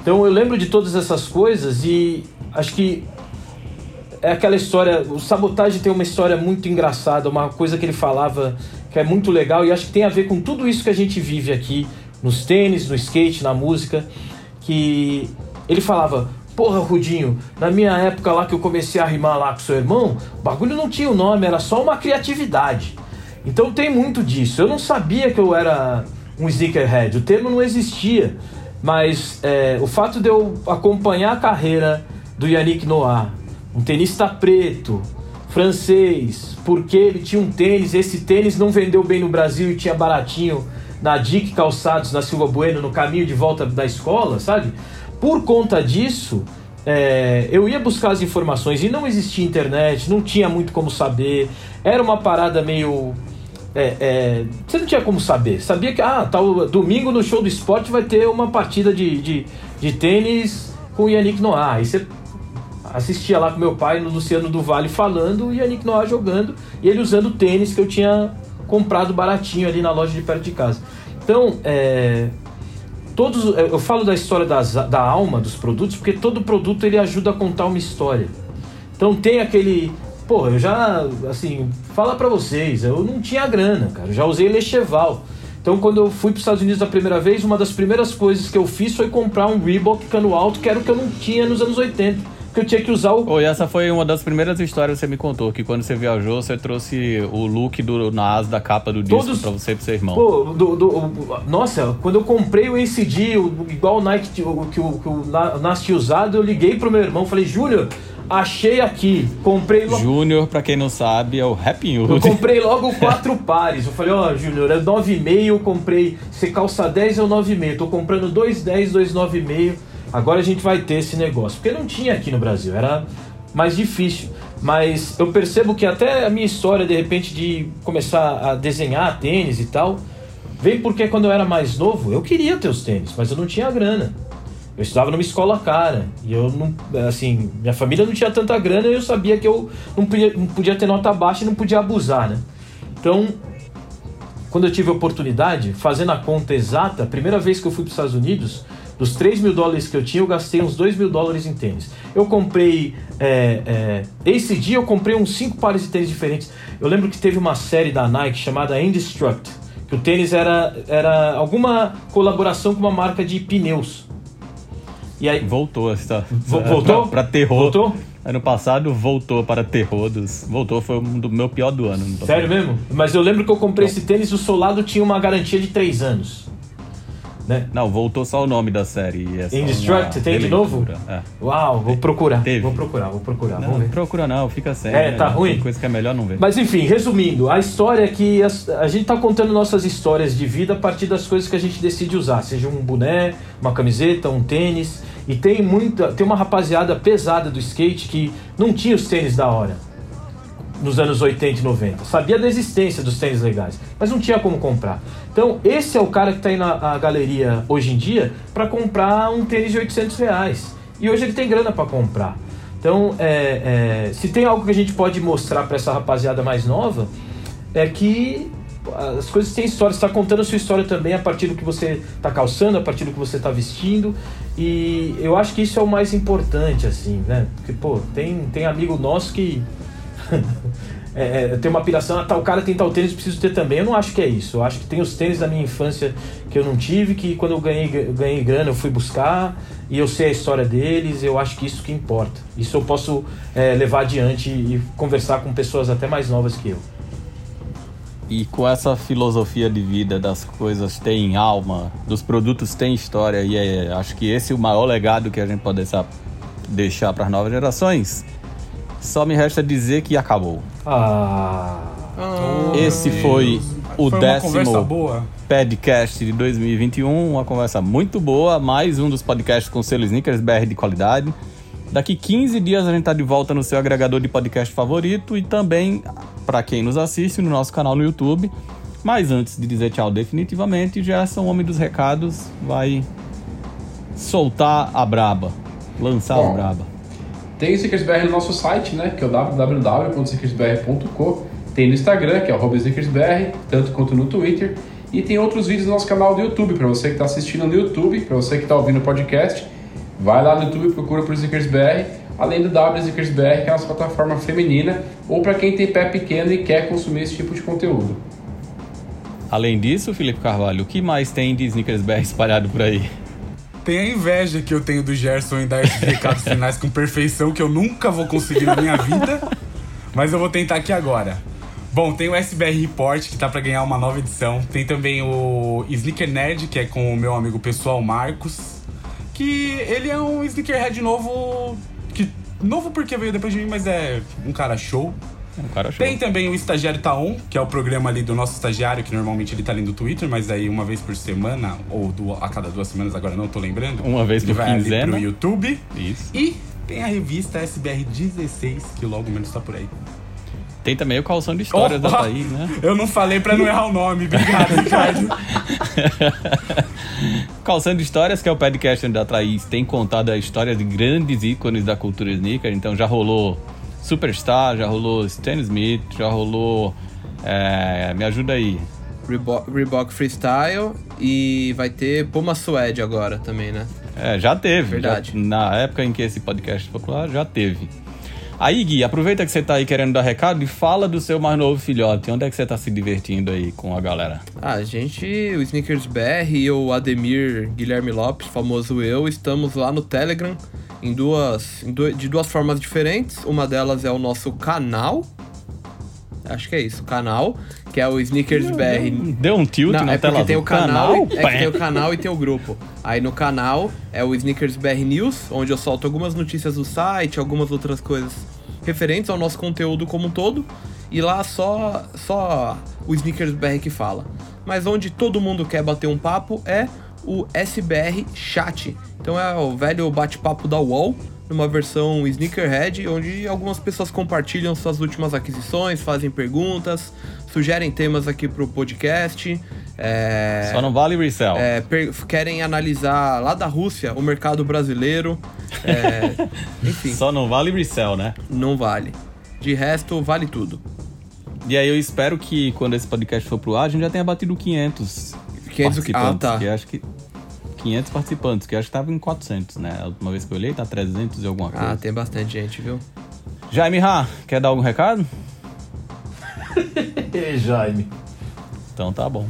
Então eu lembro de todas essas coisas e acho que é aquela história. O Sabotage tem uma história muito engraçada, uma coisa que ele falava que é muito legal e acho que tem a ver com tudo isso que a gente vive aqui, nos tênis, no skate, na música. Que ele falava: Porra, Rudinho, na minha época lá que eu comecei a rimar lá com seu irmão, o bagulho não tinha o um nome, era só uma criatividade. Então tem muito disso. Eu não sabia que eu era um sneakerhead. O termo não existia, mas é, o fato de eu acompanhar a carreira do Yannick Noah, um tenista preto, francês, porque ele tinha um tênis, esse tênis não vendeu bem no Brasil e tinha baratinho na Dick Calçados, na Silva Bueno, no caminho de volta da escola, sabe? Por conta disso, é, eu ia buscar as informações e não existia internet, não tinha muito como saber, era uma parada meio é, é, você não tinha como saber. Sabia que, ah, tal, domingo no show do esporte vai ter uma partida de, de, de tênis com o Yannick Noah. Aí você assistia lá com meu pai no Luciano do Vale falando, o Yannick Noah jogando e ele usando o tênis que eu tinha comprado baratinho ali na loja de perto de casa. Então, é, todos, eu falo da história das, da alma dos produtos porque todo produto ele ajuda a contar uma história. Então tem aquele, pô, eu já assim, fala para vocês, eu não tinha grana, cara, eu já usei Lecheval. Então, quando eu fui para os Estados Unidos a primeira vez, uma das primeiras coisas que eu fiz foi comprar um Reebok cano alto, que era o que eu não tinha nos anos 80 que eu tinha que usar o. Oh, e essa foi uma das primeiras histórias que você me contou, que quando você viajou, você trouxe o look do NAS da capa do disco Todos... pra você e pro seu irmão. Pô, do, do, nossa, quando eu comprei o ACD, o, igual o Nike o, que o, que o NAS tinha usado, eu liguei pro meu irmão falei, Júnior, achei aqui, comprei logo. Júnior, pra quem não sabe, é o Happy Hood. Eu comprei logo [LAUGHS] quatro pares. Eu falei, ó, oh, Júnior, é 9,5, eu comprei. Se calça 10 é o 9,5. Tô comprando 2,10, 2,9,5. Agora a gente vai ter esse negócio. Porque não tinha aqui no Brasil, era mais difícil. Mas eu percebo que até a minha história, de repente, de começar a desenhar tênis e tal, veio porque quando eu era mais novo, eu queria ter os tênis, mas eu não tinha grana. Eu estudava numa escola cara e eu não, assim, minha família não tinha tanta grana e eu sabia que eu não podia, não podia ter nota baixa e não podia abusar, né? Então, quando eu tive a oportunidade, fazendo a conta exata, a primeira vez que eu fui para os Estados Unidos, dos 3 mil dólares que eu tinha, eu gastei uns 2 mil dólares em tênis. Eu comprei. É, é, esse dia eu comprei uns 5 pares de tênis diferentes. Eu lembro que teve uma série da Nike chamada Indestruct, que o tênis era, era alguma colaboração com uma marca de pneus. E aí. Voltou essa. Voltou? Pra, pra terror. Voltou? Ano passado voltou para terror dos. Voltou, foi um do meu pior do ano. Sério mesmo? Mas eu lembro que eu comprei esse tênis o solado tinha uma garantia de 3 anos. Né? Não, voltou só o nome da série. É Indestruct, tem de novo? É. Uau, vou procurar. Teve. Vou procurar, vou procurar. Não, não procura não, fica sem. É, tá né? ruim. Tem coisa que é melhor não ver. Mas enfim, resumindo, a história é que a, a gente tá contando nossas histórias de vida a partir das coisas que a gente decide usar, seja um boné, uma camiseta, um tênis. E tem muita, tem uma rapaziada pesada do skate que não tinha os tênis da hora nos anos 80 e 90. Sabia da existência dos tênis legais, mas não tinha como comprar. Então, esse é o cara que está aí na galeria hoje em dia para comprar um tênis de 800 reais. E hoje ele tem grana para comprar. Então, é, é, se tem algo que a gente pode mostrar para essa rapaziada mais nova, é que as coisas têm história. Você está contando a sua história também a partir do que você está calçando, a partir do que você está vestindo. E eu acho que isso é o mais importante, assim, né? Porque, pô, tem, tem amigo nosso que é, é, tem uma piração, ah, tal cara tem tal tênis, preciso ter também. Eu não acho que é isso. Eu acho que tem os tênis da minha infância que eu não tive, que quando eu ganhei, ganhei grana eu fui buscar e eu sei a história deles. Eu acho que isso que importa. Isso eu posso é, levar adiante e conversar com pessoas até mais novas que eu. E com essa filosofia de vida das coisas têm alma, dos produtos têm história, e é, acho que esse é o maior legado que a gente pode deixar para as novas gerações. Só me resta dizer que acabou. Ah. Esse foi o foi décimo podcast de 2021. Uma conversa muito boa. Mais um dos podcasts com selo Snickers BR de qualidade. Daqui 15 dias a gente tá de volta no seu agregador de podcast favorito e também para quem nos assiste no nosso canal no YouTube. Mas antes de dizer tchau definitivamente, Gerson, homem dos recados, vai soltar a braba, lançar Bom, a braba. Tem o SneakersBR no nosso site, né? Que é o www.sneakersbr.co. Tem no Instagram, que é o tanto quanto no Twitter. E tem outros vídeos no nosso canal do YouTube, para você que está assistindo no YouTube, para você que está ouvindo o podcast, vai lá no YouTube e procura por SneakersBR, além do WSneakersBR, que é a nossa plataforma feminina, ou para quem tem pé pequeno e quer consumir esse tipo de conteúdo. Além disso, Felipe Carvalho, o que mais tem de SneakersBR espalhado por aí? Tem a inveja que eu tenho do Gerson em dar esses recados [LAUGHS] finais com perfeição que eu nunca vou conseguir na minha vida. Mas eu vou tentar aqui agora. Bom, tem o SBR Report, que tá para ganhar uma nova edição. Tem também o Sneaker Nerd, que é com o meu amigo pessoal Marcos. Que ele é um sneakerhead novo. Que, novo porque veio depois de mim, mas é um cara show. Cara. Tem também o Estagiário Tá On, que é o programa ali do nosso estagiário, que normalmente ele tá ali no Twitter, mas aí uma vez por semana, ou a cada duas semanas, agora não tô lembrando. Uma vez por vai quinzena. ali pro YouTube. Isso. E tem a revista SBR 16, que logo menos tá por aí. Tem também o calção de histórias oh, da Thaís, né? [LAUGHS] Eu não falei pra não errar o nome. Obrigado, Ricardo. [LAUGHS] Calçando Histórias, que é o podcast onde a Thaís tem contado a história de grandes ícones da cultura sneaker. Então já rolou Superstar, já rolou Stan Smith, já rolou. É, me ajuda aí. Reebok, Reebok Freestyle e vai ter Puma Suede agora também, né? É, já teve. Verdade. Já- na época em que esse podcast foi pro ar, já teve. Aí, Gui, aproveita que você tá aí querendo dar recado e fala do seu mais novo filhote. Onde é que você tá se divertindo aí com a galera? Ah, a gente, o Sneakers BR e o Ademir Guilherme Lopes, famoso eu, estamos lá no Telegram em duas, em de duas formas diferentes. Uma delas é o nosso canal. Acho que é isso, canal, que é o Sneakers BR. Deu um tilt Não, na é tela porque tem o canal, e- é tem o canal e tem o grupo. Aí no canal é o Sneakers BR News, onde eu solto algumas notícias do site, algumas outras coisas referentes ao nosso conteúdo como um todo. E lá só só o Sneakers BR que fala. Mas onde todo mundo quer bater um papo é o SBR Chat. Então é o velho bate-papo da UOL, numa versão Sneakerhead, onde algumas pessoas compartilham suas últimas aquisições, fazem perguntas, sugerem temas aqui pro podcast. É, Só não vale resell. é, querem analisar lá da Rússia o mercado brasileiro. É, [LAUGHS] enfim, Só não vale resell, né? não vale. De resto, vale tudo. E aí eu espero que quando esse podcast for pro ar, a gente já tenha batido 500 500 participantes. ah, tá. Que acho que... 500 participantes, que acho que tava em 400, né? A última vez que eu olhei tá 300 e alguma coisa. Ah, tem bastante gente, viu? Jaime Ra, quer dar algum recado? [LAUGHS] Ei, Jaime. Então tá bom.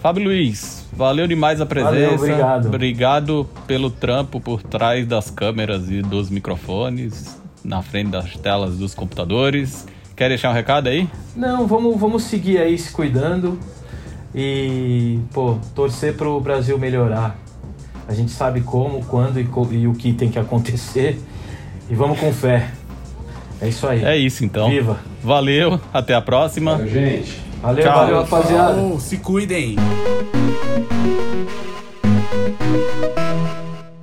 Fábio Luiz, valeu demais a presença. Valeu, obrigado. Obrigado pelo trampo por trás das câmeras e dos microfones, na frente das telas dos computadores. Quer deixar um recado aí? Não, vamos, vamos seguir aí se cuidando e, pô, torcer pro Brasil melhorar. A gente sabe como, quando e, e o que tem que acontecer. E vamos com fé. É isso aí. É isso então. Viva. Valeu, até a próxima. Valeu, gente. Valeu, Tchau. valeu, rapaziada. Oh, se cuidem!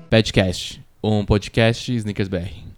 Podcast, um podcast Snickers BR.